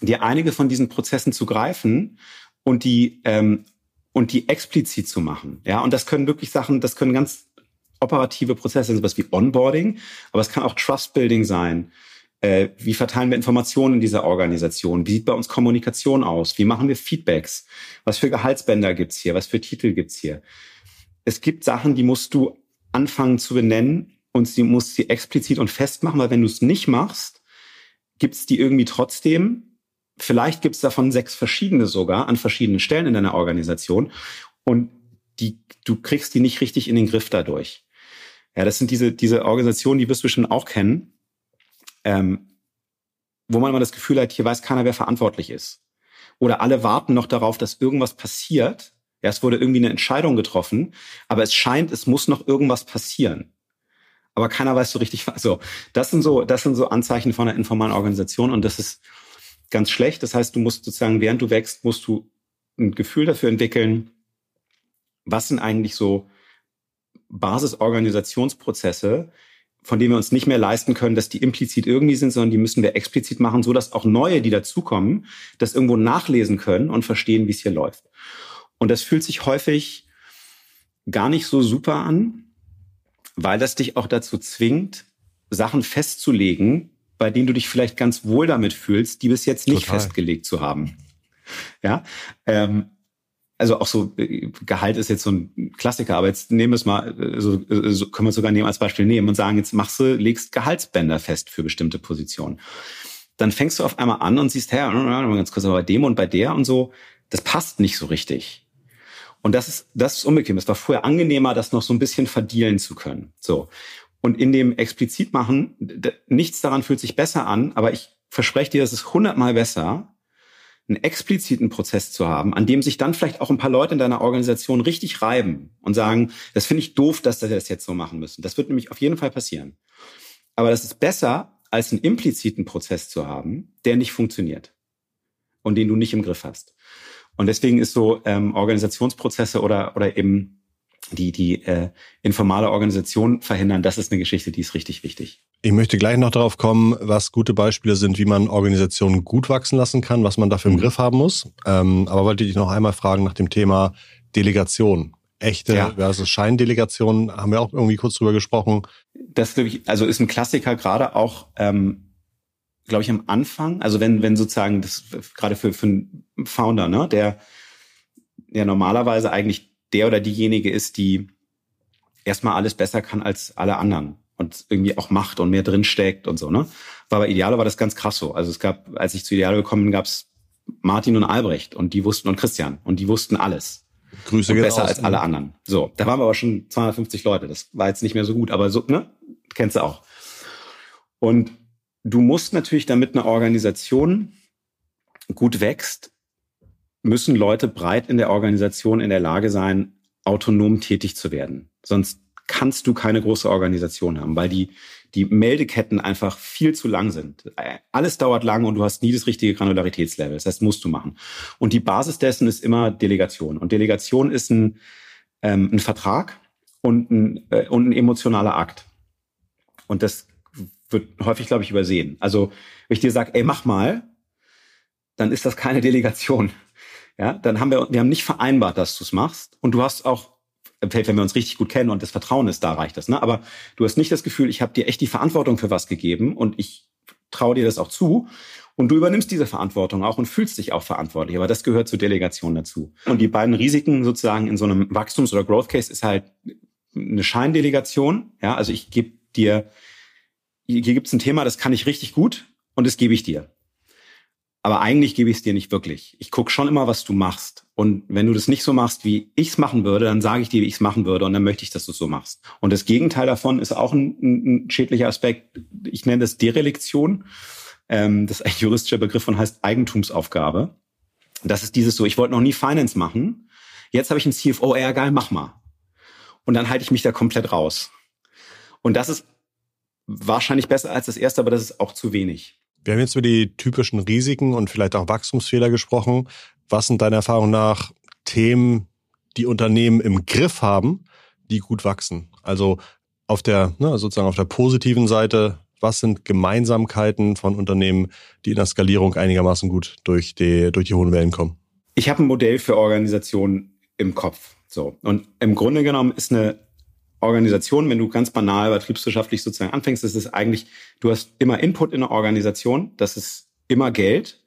dir einige von diesen Prozessen zu greifen und die, ähm, und die explizit zu machen. Ja, und das können wirklich Sachen, das können ganz operative Prozesse, sowas wie Onboarding, aber es kann auch Trust Building sein. Äh, wie verteilen wir Informationen in dieser Organisation? Wie sieht bei uns Kommunikation aus? Wie machen wir Feedbacks? Was für Gehaltsbänder gibt's hier? Was für Titel gibt's hier? Es gibt Sachen, die musst du anfangen zu benennen und sie musst sie explizit und fest machen, weil wenn du es nicht machst, gibt's die irgendwie trotzdem. Vielleicht gibt's davon sechs verschiedene sogar an verschiedenen Stellen in deiner Organisation und die, du kriegst die nicht richtig in den Griff dadurch. Ja, das sind diese, diese Organisationen, die wirst du schon auch kennen ähm, wo man immer das Gefühl hat, hier weiß keiner, wer verantwortlich ist. Oder alle warten noch darauf, dass irgendwas passiert. Ja, es wurde irgendwie eine Entscheidung getroffen, aber es scheint, es muss noch irgendwas passieren. Aber keiner weiß so richtig, was. So, das sind so, das sind so Anzeichen von einer informalen Organisation und das ist ganz schlecht. Das heißt, du musst sozusagen, während du wächst, musst du ein Gefühl dafür entwickeln, was sind eigentlich so Basisorganisationsprozesse, von denen wir uns nicht mehr leisten können, dass die implizit irgendwie sind, sondern die müssen wir explizit machen, so dass auch neue, die dazukommen, das irgendwo nachlesen können und verstehen, wie es hier läuft. Und das fühlt sich häufig gar nicht so super an, weil das dich auch dazu zwingt, Sachen festzulegen, bei denen du dich vielleicht ganz wohl damit fühlst, die bis jetzt nicht Total. festgelegt zu haben. Ja, ähm, also auch so, äh, Gehalt ist jetzt so ein Klassiker, aber jetzt nehmen wir es mal, äh, so, äh, so können wir es sogar nehmen als Beispiel nehmen und sagen, jetzt machst du, legst Gehaltsbänder fest für bestimmte Positionen. Dann fängst du auf einmal an und siehst, hey, ganz kurz, aber bei dem und bei der und so, das passt nicht so richtig. Und das ist, das ist unbequem. Es war vorher angenehmer, das noch so ein bisschen verdielen zu können. So. Und in dem explizit machen, nichts daran fühlt sich besser an, aber ich verspreche dir, es ist hundertmal besser, einen expliziten Prozess zu haben, an dem sich dann vielleicht auch ein paar Leute in deiner Organisation richtig reiben und sagen, das finde ich doof, dass sie das jetzt so machen müssen. Das wird nämlich auf jeden Fall passieren. Aber das ist besser, als einen impliziten Prozess zu haben, der nicht funktioniert und den du nicht im Griff hast. Und deswegen ist so ähm, Organisationsprozesse oder oder eben die die äh, informale Organisation verhindern, das ist eine Geschichte, die ist richtig wichtig. Ich möchte gleich noch darauf kommen, was gute Beispiele sind, wie man Organisationen gut wachsen lassen kann, was man dafür im mhm. Griff haben muss. Ähm, aber wollte ich noch einmal fragen nach dem Thema Delegation. Echte ja. versus Scheindelegation, haben wir auch irgendwie kurz drüber gesprochen. Das glaube ich, also ist ein Klassiker gerade auch, ähm, glaube ich, am Anfang. Also wenn, wenn sozusagen das gerade für, für einen Founder, ne, der, der normalerweise eigentlich der oder diejenige ist, die erstmal alles besser kann als alle anderen und irgendwie auch macht und mehr drin steckt und so, ne? War bei Idealo war das ganz krass so. Also es gab, als ich zu Idealo gekommen bin, gab's Martin und Albrecht und die wussten und Christian und die wussten alles. Grüße und besser raus. als alle anderen. So, da waren wir aber schon 250 Leute. Das war jetzt nicht mehr so gut, aber so, ne? Kennst du auch. Und du musst natürlich, damit eine Organisation gut wächst, müssen Leute breit in der Organisation in der Lage sein, autonom tätig zu werden. Sonst kannst du keine große Organisation haben, weil die, die Meldeketten einfach viel zu lang sind. Alles dauert lang und du hast nie das richtige Granularitätslevel. Das heißt, musst du machen. Und die Basis dessen ist immer Delegation. Und Delegation ist ein, ähm, ein Vertrag und ein, äh, und ein emotionaler Akt. Und das wird häufig, glaube ich, übersehen. Also, wenn ich dir sage, ey, mach mal, dann ist das keine Delegation. Ja, dann haben wir, wir haben nicht vereinbart, dass du es machst. Und du hast auch, wenn wir uns richtig gut kennen und das Vertrauen ist, da reicht das. Ne? Aber du hast nicht das Gefühl, ich habe dir echt die Verantwortung für was gegeben und ich traue dir das auch zu. Und du übernimmst diese Verantwortung auch und fühlst dich auch verantwortlich. Aber das gehört zur Delegation dazu. Und die beiden Risiken sozusagen in so einem Wachstums- oder Growth Case ist halt eine Scheindelegation. Ja, also ich gebe dir, hier gibt's ein Thema, das kann ich richtig gut und das gebe ich dir. Aber eigentlich gebe ich es dir nicht wirklich. Ich gucke schon immer, was du machst. Und wenn du das nicht so machst, wie ich es machen würde, dann sage ich dir, wie ich es machen würde. Und dann möchte ich, dass du es so machst. Und das Gegenteil davon ist auch ein, ein schädlicher Aspekt. Ich nenne das Derelektion. Ähm, das ist ein juristischer Begriff und heißt Eigentumsaufgabe. Das ist dieses so, ich wollte noch nie Finance machen. Jetzt habe ich einen CFO, ja geil, mach mal. Und dann halte ich mich da komplett raus. Und das ist wahrscheinlich besser als das erste, aber das ist auch zu wenig. Wir haben jetzt über die typischen Risiken und vielleicht auch Wachstumsfehler gesprochen. Was sind deiner Erfahrung nach Themen, die Unternehmen im Griff haben, die gut wachsen? Also auf der, ne, sozusagen auf der positiven Seite, was sind Gemeinsamkeiten von Unternehmen, die in der Skalierung einigermaßen gut durch die, durch die hohen Wellen kommen? Ich habe ein Modell für Organisationen im Kopf. So. Und im Grunde genommen ist eine Organisation, wenn du ganz banal betriebswirtschaftlich sozusagen anfängst, ist eigentlich, du hast immer Input in eine Organisation, das ist immer Geld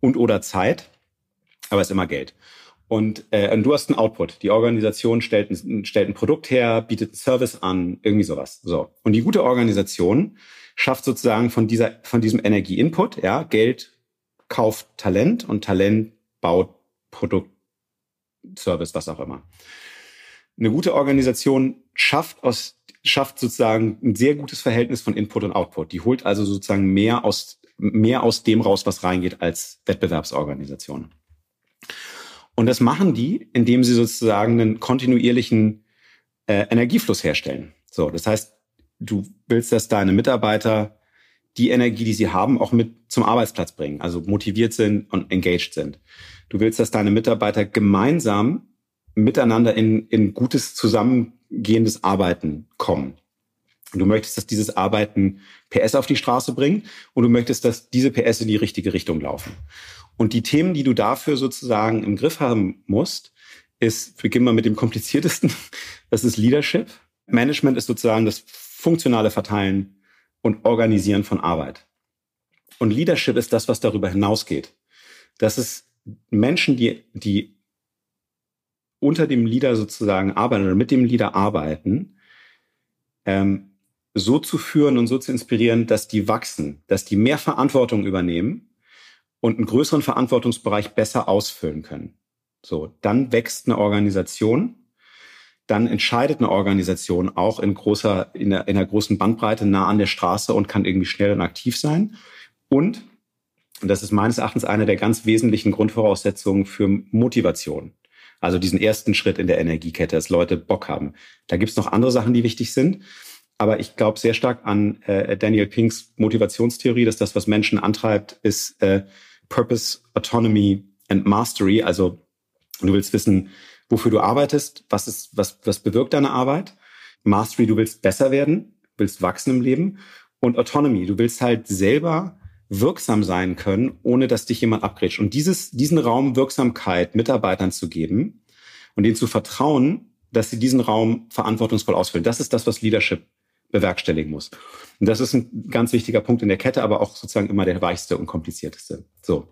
und oder Zeit, aber es ist immer Geld. Und, äh, und du hast einen Output. Die Organisation stellt ein, stellt ein Produkt her, bietet einen Service an, irgendwie sowas. So. Und die gute Organisation schafft sozusagen von dieser, von diesem Energie-Input, ja, Geld kauft Talent und Talent baut Produkt, Service, was auch immer. Eine gute Organisation schafft aus, schafft sozusagen ein sehr gutes Verhältnis von Input und Output. Die holt also sozusagen mehr aus, mehr aus dem raus, was reingeht, als Wettbewerbsorganisation. Und das machen die, indem sie sozusagen einen kontinuierlichen äh, Energiefluss herstellen. So, das heißt, du willst, dass deine Mitarbeiter die Energie, die sie haben, auch mit zum Arbeitsplatz bringen, also motiviert sind und engaged sind. Du willst, dass deine Mitarbeiter gemeinsam miteinander in, in gutes zusammengehendes Arbeiten kommen. Du möchtest, dass dieses Arbeiten PS auf die Straße bringt und du möchtest, dass diese PS in die richtige Richtung laufen. Und die Themen, die du dafür sozusagen im Griff haben musst, ist, beginnen wir mit dem kompliziertesten, das ist Leadership. Management ist sozusagen das funktionale Verteilen und Organisieren von Arbeit. Und Leadership ist das, was darüber hinausgeht. Das ist Menschen, die, die unter dem Leader sozusagen arbeiten oder mit dem Leader arbeiten, ähm, so zu führen und so zu inspirieren, dass die wachsen, dass die mehr Verantwortung übernehmen und einen größeren Verantwortungsbereich besser ausfüllen können. So, dann wächst eine Organisation, dann entscheidet eine Organisation auch in großer, in einer, in einer großen Bandbreite nah an der Straße und kann irgendwie schnell und aktiv sein. Und, und das ist meines Erachtens eine der ganz wesentlichen Grundvoraussetzungen für Motivation. Also diesen ersten Schritt in der Energiekette, dass Leute Bock haben. Da gibt's noch andere Sachen, die wichtig sind. Aber ich glaube sehr stark an äh, Daniel Pinks Motivationstheorie, dass das, was Menschen antreibt, ist äh, Purpose, Autonomy and Mastery. Also du willst wissen, wofür du arbeitest, was ist, was, was bewirkt deine Arbeit. Mastery, du willst besser werden, willst wachsen im Leben. Und Autonomy, du willst halt selber wirksam sein können, ohne dass dich jemand abgrätscht. Und dieses, diesen Raum Wirksamkeit Mitarbeitern zu geben und denen zu vertrauen, dass sie diesen Raum verantwortungsvoll ausfüllen. Das ist das, was Leadership bewerkstelligen muss. Und das ist ein ganz wichtiger Punkt in der Kette, aber auch sozusagen immer der weichste und komplizierteste. So.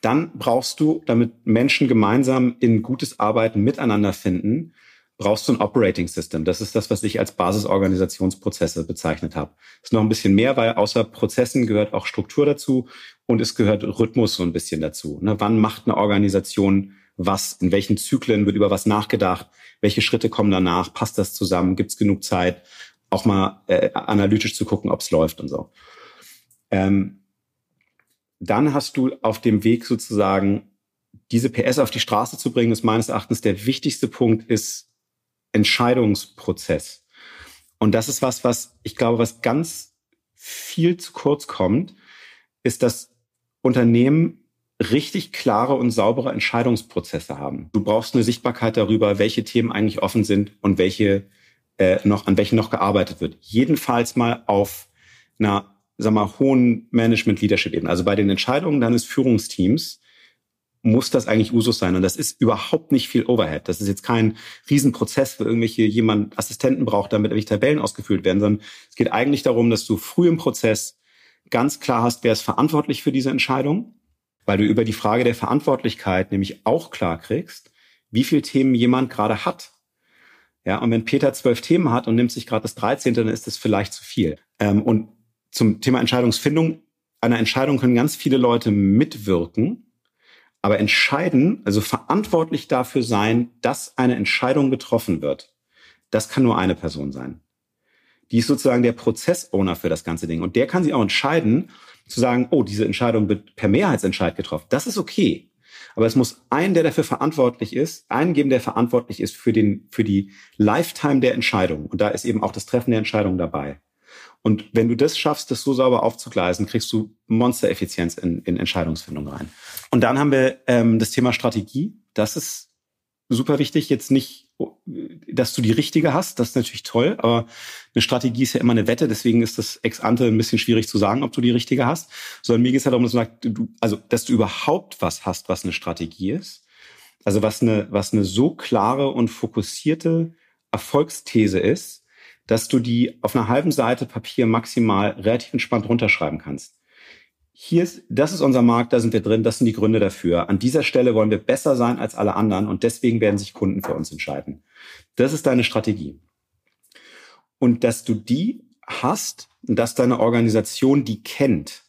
Dann brauchst du, damit Menschen gemeinsam in gutes Arbeiten miteinander finden, brauchst du ein Operating System. Das ist das, was ich als Basisorganisationsprozesse bezeichnet habe. Ist noch ein bisschen mehr, weil außer Prozessen gehört auch Struktur dazu und es gehört Rhythmus so ein bisschen dazu. Ne? Wann macht eine Organisation was, in welchen Zyklen wird über was nachgedacht, welche Schritte kommen danach, passt das zusammen, gibt es genug Zeit, auch mal äh, analytisch zu gucken, ob es läuft und so. Ähm, dann hast du auf dem Weg sozusagen diese PS auf die Straße zu bringen, ist meines Erachtens der wichtigste Punkt, ist Entscheidungsprozess. Und das ist was, was ich glaube, was ganz viel zu kurz kommt, ist, dass Unternehmen richtig klare und saubere Entscheidungsprozesse haben. Du brauchst eine Sichtbarkeit darüber, welche Themen eigentlich offen sind und welche äh, noch an welchen noch gearbeitet wird. Jedenfalls mal auf einer sag mal, hohen Management-Leadership-Ebene. Also bei den Entscheidungen deines Führungsteams muss das eigentlich Usus sein. Und das ist überhaupt nicht viel Overhead. Das ist jetzt kein Riesenprozess, wo irgendwelche jemand Assistenten braucht, damit irgendwelche Tabellen ausgefüllt werden, sondern es geht eigentlich darum, dass du früh im Prozess ganz klar hast, wer ist verantwortlich für diese Entscheidung, weil du über die Frage der Verantwortlichkeit nämlich auch klar kriegst, wie viele Themen jemand gerade hat. Ja, und wenn Peter zwölf Themen hat und nimmt sich gerade das 13., dann ist das vielleicht zu viel. Ähm, und zum Thema Entscheidungsfindung, einer Entscheidung können ganz viele Leute mitwirken, aber entscheiden, also verantwortlich dafür sein, dass eine Entscheidung getroffen wird, das kann nur eine Person sein. Die ist sozusagen der Prozessowner für das ganze Ding. Und der kann sich auch entscheiden, zu sagen, oh, diese Entscheidung wird per Mehrheitsentscheid getroffen. Das ist okay. Aber es muss einen, der dafür verantwortlich ist, einen geben, der verantwortlich ist für den, für die Lifetime der Entscheidung. Und da ist eben auch das Treffen der Entscheidung dabei. Und wenn du das schaffst, das so sauber aufzugleisen, kriegst du Monstereffizienz in, in Entscheidungsfindung rein. Und dann haben wir ähm, das Thema Strategie. Das ist super wichtig. Jetzt nicht, dass du die richtige hast, das ist natürlich toll, aber eine Strategie ist ja immer eine Wette, deswegen ist das ex ante ein bisschen schwierig zu sagen, ob du die richtige hast. Sondern mir geht es halt darum, dass du, du, also, dass du überhaupt was hast, was eine Strategie ist. Also was eine, was eine so klare und fokussierte Erfolgsthese ist, dass du die auf einer halben Seite Papier maximal relativ entspannt runterschreiben kannst hier ist, das ist unser Markt, da sind wir drin, das sind die Gründe dafür. An dieser Stelle wollen wir besser sein als alle anderen und deswegen werden sich Kunden für uns entscheiden. Das ist deine Strategie. Und dass du die hast dass deine Organisation die kennt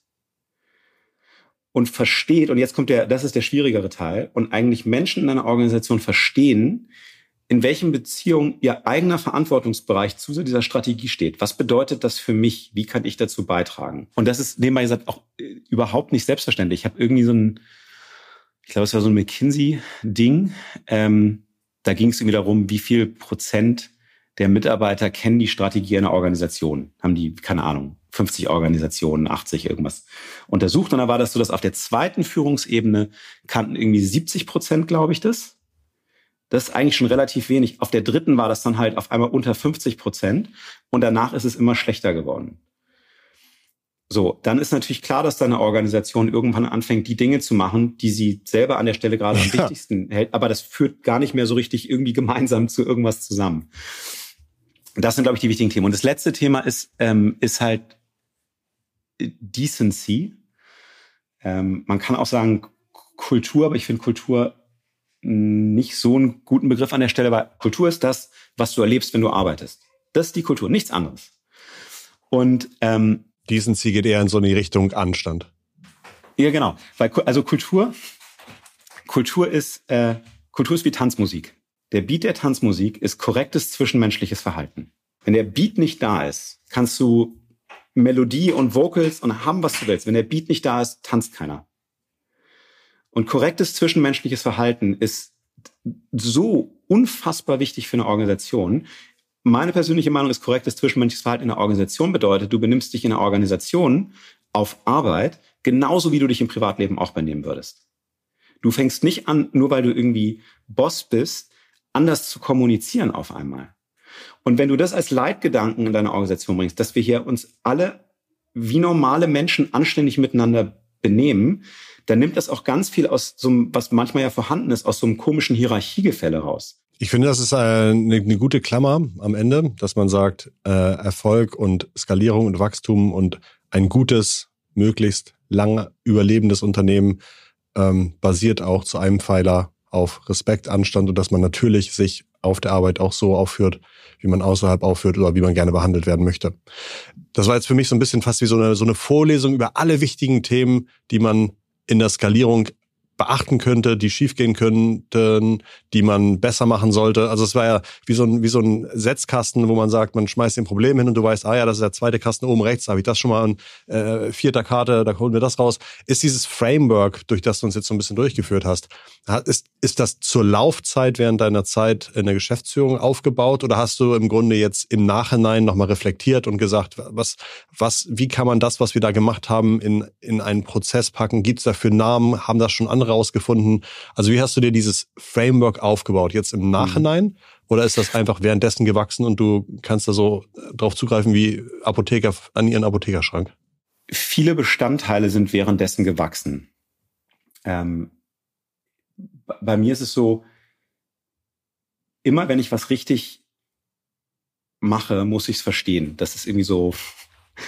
und versteht, und jetzt kommt der, das ist der schwierigere Teil, und eigentlich Menschen in einer Organisation verstehen, in welchen Beziehungen ihr eigener Verantwortungsbereich zu dieser Strategie steht. Was bedeutet das für mich? Wie kann ich dazu beitragen? Und das ist nebenbei gesagt auch äh, überhaupt nicht selbstverständlich. Ich habe irgendwie so ein, ich glaube, es war so ein McKinsey-Ding. Ähm, da ging es irgendwie darum, wie viel Prozent der Mitarbeiter kennen die Strategie einer Organisation. Haben die, keine Ahnung, 50 Organisationen, 80 irgendwas untersucht. Und da war das so, dass auf der zweiten Führungsebene kannten irgendwie 70 Prozent, glaube ich, das. Das ist eigentlich schon relativ wenig. Auf der dritten war das dann halt auf einmal unter 50 Prozent und danach ist es immer schlechter geworden. So, dann ist natürlich klar, dass deine Organisation irgendwann anfängt, die Dinge zu machen, die sie selber an der Stelle gerade am ja. wichtigsten hält. Aber das führt gar nicht mehr so richtig irgendwie gemeinsam zu irgendwas zusammen. Das sind, glaube ich, die wichtigen Themen. Und das letzte Thema ist, ähm, ist halt Decency. Ähm, man kann auch sagen Kultur, aber ich finde Kultur nicht so einen guten Begriff an der Stelle, weil Kultur ist das, was du erlebst, wenn du arbeitest. Das ist die Kultur, nichts anderes. Und ähm, diesen Ziel geht eher in so eine Richtung Anstand. Ja, genau. Weil, also Kultur, Kultur ist, äh, Kultur ist wie Tanzmusik. Der Beat der Tanzmusik ist korrektes zwischenmenschliches Verhalten. Wenn der Beat nicht da ist, kannst du Melodie und Vocals und haben, was du willst. Wenn der Beat nicht da ist, tanzt keiner. Und korrektes zwischenmenschliches Verhalten ist so unfassbar wichtig für eine Organisation. Meine persönliche Meinung ist, korrektes zwischenmenschliches Verhalten in einer Organisation bedeutet, du benimmst dich in einer Organisation auf Arbeit genauso wie du dich im Privatleben auch benehmen würdest. Du fängst nicht an, nur weil du irgendwie Boss bist, anders zu kommunizieren auf einmal. Und wenn du das als Leitgedanken in deine Organisation bringst, dass wir hier uns alle wie normale Menschen anständig miteinander benehmen, dann nimmt das auch ganz viel aus so einem, was manchmal ja vorhanden ist, aus so einem komischen Hierarchiegefälle raus. Ich finde, das ist eine, eine gute Klammer am Ende, dass man sagt, äh, Erfolg und Skalierung und Wachstum und ein gutes, möglichst lang überlebendes Unternehmen ähm, basiert auch zu einem Pfeiler auf Respekt, Anstand und dass man natürlich sich auf der Arbeit auch so aufführt, wie man außerhalb aufführt oder wie man gerne behandelt werden möchte. Das war jetzt für mich so ein bisschen fast wie so eine, so eine Vorlesung über alle wichtigen Themen, die man in der Skalierung beachten könnte, die schiefgehen könnten, die man besser machen sollte. Also es war ja wie so ein, wie so ein Setzkasten, wo man sagt, man schmeißt ein Problem hin und du weißt, ah ja, das ist der zweite Kasten oben rechts, habe ich das schon mal an äh, vierter Karte, da holen wir das raus. Ist dieses Framework, durch das du uns jetzt so ein bisschen durchgeführt hast, ist, ist das zur Laufzeit während deiner Zeit in der Geschäftsführung aufgebaut oder hast du im Grunde jetzt im Nachhinein nochmal reflektiert und gesagt, was, was, wie kann man das, was wir da gemacht haben, in, in einen Prozess packen? Gibt es dafür Namen? Haben das schon andere rausgefunden? Also wie hast du dir dieses Framework aufgebaut? Jetzt im Nachhinein? Mhm. Oder ist das einfach währenddessen gewachsen und du kannst da so drauf zugreifen wie Apotheker an ihren Apothekerschrank? Viele Bestandteile sind währenddessen gewachsen. Ähm, bei mir ist es so, immer wenn ich was richtig mache, muss ich es verstehen. Das ist irgendwie so,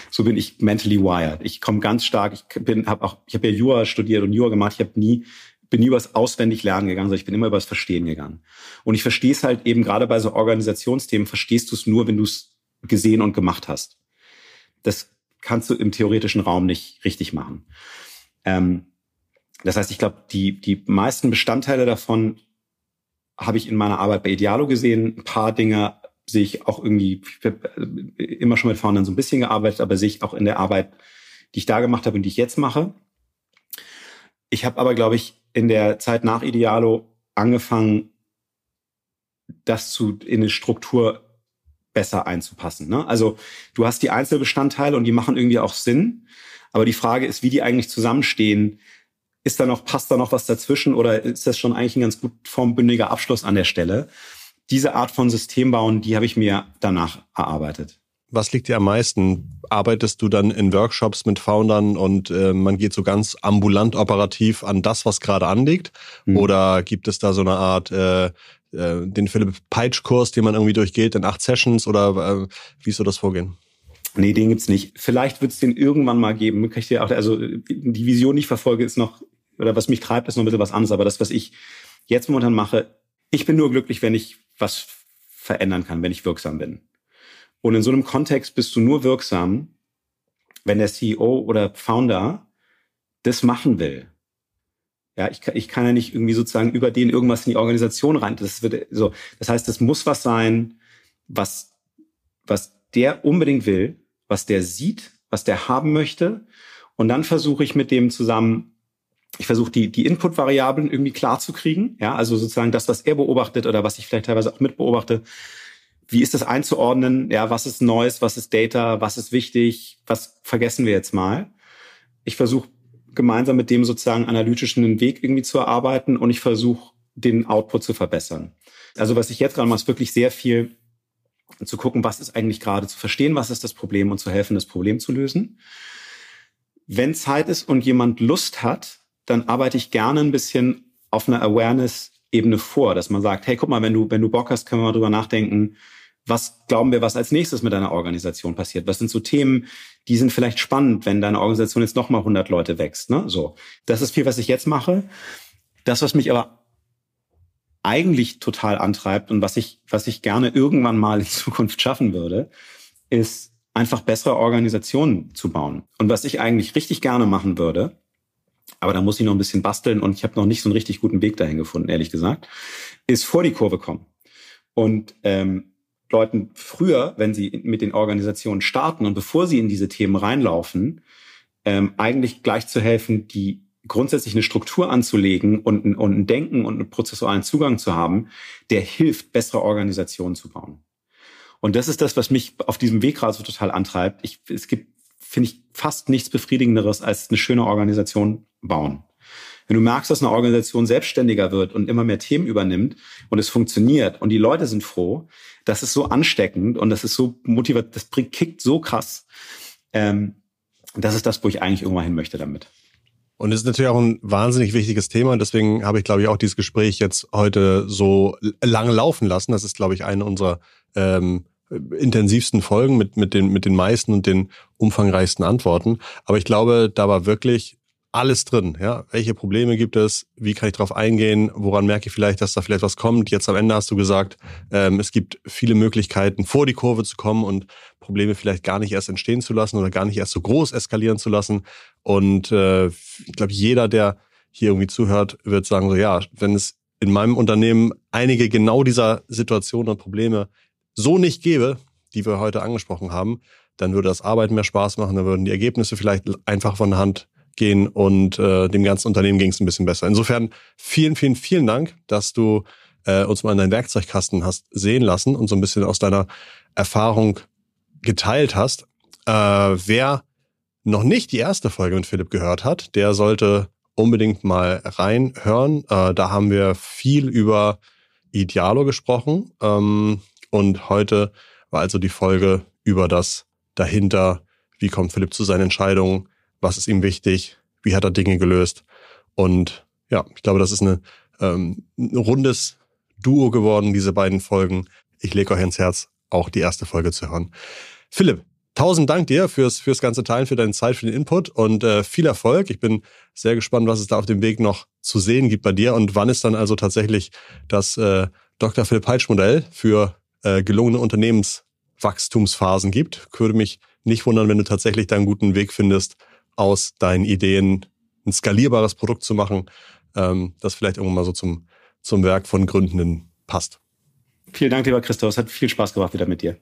so bin ich mentally wired. Ich komme ganz stark, ich bin, habe auch, ich habe ja Jura studiert und Jura gemacht. Ich habe nie, bin nie übers auswendig Lernen gegangen, sondern ich bin immer übers Verstehen gegangen. Und ich verstehe es halt eben gerade bei so Organisationsthemen, verstehst du es nur, wenn du es gesehen und gemacht hast. Das kannst du im theoretischen Raum nicht richtig machen. Ähm, das heißt, ich glaube, die, die meisten Bestandteile davon habe ich in meiner Arbeit bei Idealo gesehen. Ein paar Dinge sehe ich auch irgendwie, ich immer schon mit Foundern so ein bisschen gearbeitet, aber sehe ich auch in der Arbeit, die ich da gemacht habe und die ich jetzt mache. Ich habe aber, glaube ich, in der Zeit nach Idealo angefangen, das zu, in eine Struktur besser einzupassen. Ne? Also du hast die Einzelbestandteile und die machen irgendwie auch Sinn. Aber die Frage ist, wie die eigentlich zusammenstehen, ist da noch, passt da noch was dazwischen oder ist das schon eigentlich ein ganz gut formbündiger Abschluss an der Stelle? Diese Art von System bauen, die habe ich mir danach erarbeitet. Was liegt dir am meisten? Arbeitest du dann in Workshops mit Foundern und äh, man geht so ganz ambulant operativ an das, was gerade anliegt? Mhm. Oder gibt es da so eine Art äh, äh, den Philipp Peitsch-Kurs, den man irgendwie durchgeht in acht Sessions? Oder äh, wie ist so das Vorgehen? Nee, den gibt's nicht. Vielleicht wird es den irgendwann mal geben. Kann ich dir auch, also die Vision, die ich verfolge, ist noch oder was mich treibt, ist noch ein bisschen was anderes. Aber das, was ich jetzt momentan mache, ich bin nur glücklich, wenn ich was verändern kann, wenn ich wirksam bin. Und in so einem Kontext bist du nur wirksam, wenn der CEO oder Founder das machen will. Ja, ich kann, ich kann ja nicht irgendwie sozusagen über den irgendwas in die Organisation rein. Das wird so. Das heißt, es muss was sein, was, was der unbedingt will, was der sieht, was der haben möchte. Und dann versuche ich mit dem zusammen ich versuche die, die Input-Variablen irgendwie klar zu kriegen. Ja, also sozusagen das, was er beobachtet oder was ich vielleicht teilweise auch mitbeobachte. Wie ist das einzuordnen? Ja, was ist Neues? Was ist Data? Was ist wichtig? Was vergessen wir jetzt mal? Ich versuche gemeinsam mit dem sozusagen analytischen Weg irgendwie zu erarbeiten und ich versuche den Output zu verbessern. Also was ich jetzt gerade mache, ist wirklich sehr viel zu gucken, was ist eigentlich gerade zu verstehen, was ist das Problem und zu helfen, das Problem zu lösen. Wenn Zeit ist und jemand Lust hat, dann arbeite ich gerne ein bisschen auf einer Awareness-Ebene vor, dass man sagt, hey, guck mal, wenn du, wenn du Bock hast, können wir mal drüber nachdenken, was glauben wir, was als nächstes mit deiner Organisation passiert? Was sind so Themen, die sind vielleicht spannend, wenn deine Organisation jetzt nochmal 100 Leute wächst, ne? So. Das ist viel, was ich jetzt mache. Das, was mich aber eigentlich total antreibt und was ich, was ich gerne irgendwann mal in Zukunft schaffen würde, ist einfach bessere Organisationen zu bauen. Und was ich eigentlich richtig gerne machen würde, aber da muss ich noch ein bisschen basteln und ich habe noch nicht so einen richtig guten Weg dahin gefunden, ehrlich gesagt, ist vor die Kurve kommen. Und ähm, Leuten früher, wenn sie mit den Organisationen starten und bevor sie in diese Themen reinlaufen, ähm, eigentlich gleich zu helfen, die grundsätzlich eine Struktur anzulegen und, und ein Denken und einen prozessualen Zugang zu haben, der hilft, bessere Organisationen zu bauen. Und das ist das, was mich auf diesem Weg gerade so total antreibt. Ich, es gibt finde ich, fast nichts Befriedigenderes als eine schöne Organisation bauen. Wenn du merkst, dass eine Organisation selbstständiger wird und immer mehr Themen übernimmt und es funktioniert und die Leute sind froh, das ist so ansteckend und das ist so motiviert, das kickt so krass. Ähm, das ist das, wo ich eigentlich irgendwann hin möchte damit. Und es ist natürlich auch ein wahnsinnig wichtiges Thema. Und deswegen habe ich, glaube ich, auch dieses Gespräch jetzt heute so lange laufen lassen. Das ist, glaube ich, eine unserer ähm, intensivsten Folgen mit, mit, den, mit den meisten und den umfangreichsten Antworten. Aber ich glaube, da war wirklich alles drin. Ja, welche Probleme gibt es? Wie kann ich darauf eingehen? Woran merke ich vielleicht, dass da vielleicht was kommt? Jetzt am Ende hast du gesagt, ähm, es gibt viele Möglichkeiten, vor die Kurve zu kommen und Probleme vielleicht gar nicht erst entstehen zu lassen oder gar nicht erst so groß eskalieren zu lassen. Und äh, ich glaube, jeder, der hier irgendwie zuhört, wird sagen so, ja, wenn es in meinem Unternehmen einige genau dieser Situationen und Probleme so nicht gäbe, die wir heute angesprochen haben, dann würde das Arbeiten mehr Spaß machen, dann würden die Ergebnisse vielleicht einfach von der Hand gehen und äh, dem ganzen Unternehmen ging es ein bisschen besser. Insofern vielen, vielen, vielen Dank, dass du äh, uns mal in deinen Werkzeugkasten hast sehen lassen und so ein bisschen aus deiner Erfahrung geteilt hast. Äh, wer noch nicht die erste Folge mit Philipp gehört hat, der sollte unbedingt mal reinhören. Äh, da haben wir viel über Idealo gesprochen ähm, und heute war also die Folge über das dahinter, wie kommt Philipp zu seinen Entscheidungen, was ist ihm wichtig, wie hat er Dinge gelöst. Und ja, ich glaube, das ist eine, ähm, ein rundes Duo geworden, diese beiden Folgen. Ich lege euch ins Herz, auch die erste Folge zu hören. Philipp, tausend Dank dir fürs, fürs ganze Teilen, für deine Zeit, für den Input und äh, viel Erfolg. Ich bin sehr gespannt, was es da auf dem Weg noch zu sehen gibt bei dir und wann es dann also tatsächlich das äh, Dr. Philipp Heitsch Modell für äh, gelungene Unternehmenswachstumsphasen gibt. Würde mich nicht wundern, wenn du tatsächlich da einen guten Weg findest, aus deinen Ideen ein skalierbares Produkt zu machen, ähm, das vielleicht irgendwann mal so zum, zum Werk von Gründenden passt. Vielen Dank, lieber Christoph. Es hat viel Spaß gemacht wieder mit dir.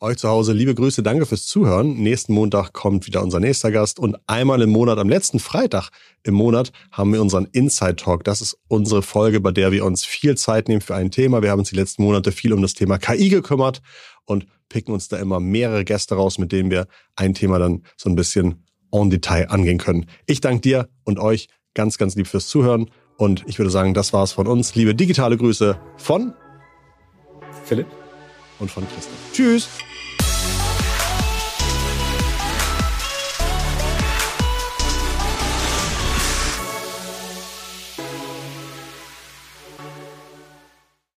Euch zu Hause liebe Grüße, danke fürs Zuhören. Nächsten Montag kommt wieder unser nächster Gast und einmal im Monat, am letzten Freitag im Monat, haben wir unseren Inside Talk. Das ist unsere Folge, bei der wir uns viel Zeit nehmen für ein Thema. Wir haben uns die letzten Monate viel um das Thema KI gekümmert und picken uns da immer mehrere Gäste raus, mit denen wir ein Thema dann so ein bisschen en Detail angehen können. Ich danke dir und euch ganz, ganz lieb fürs Zuhören. Und ich würde sagen, das war's von uns. Liebe digitale Grüße von Philipp und von Christoph. Tschüss.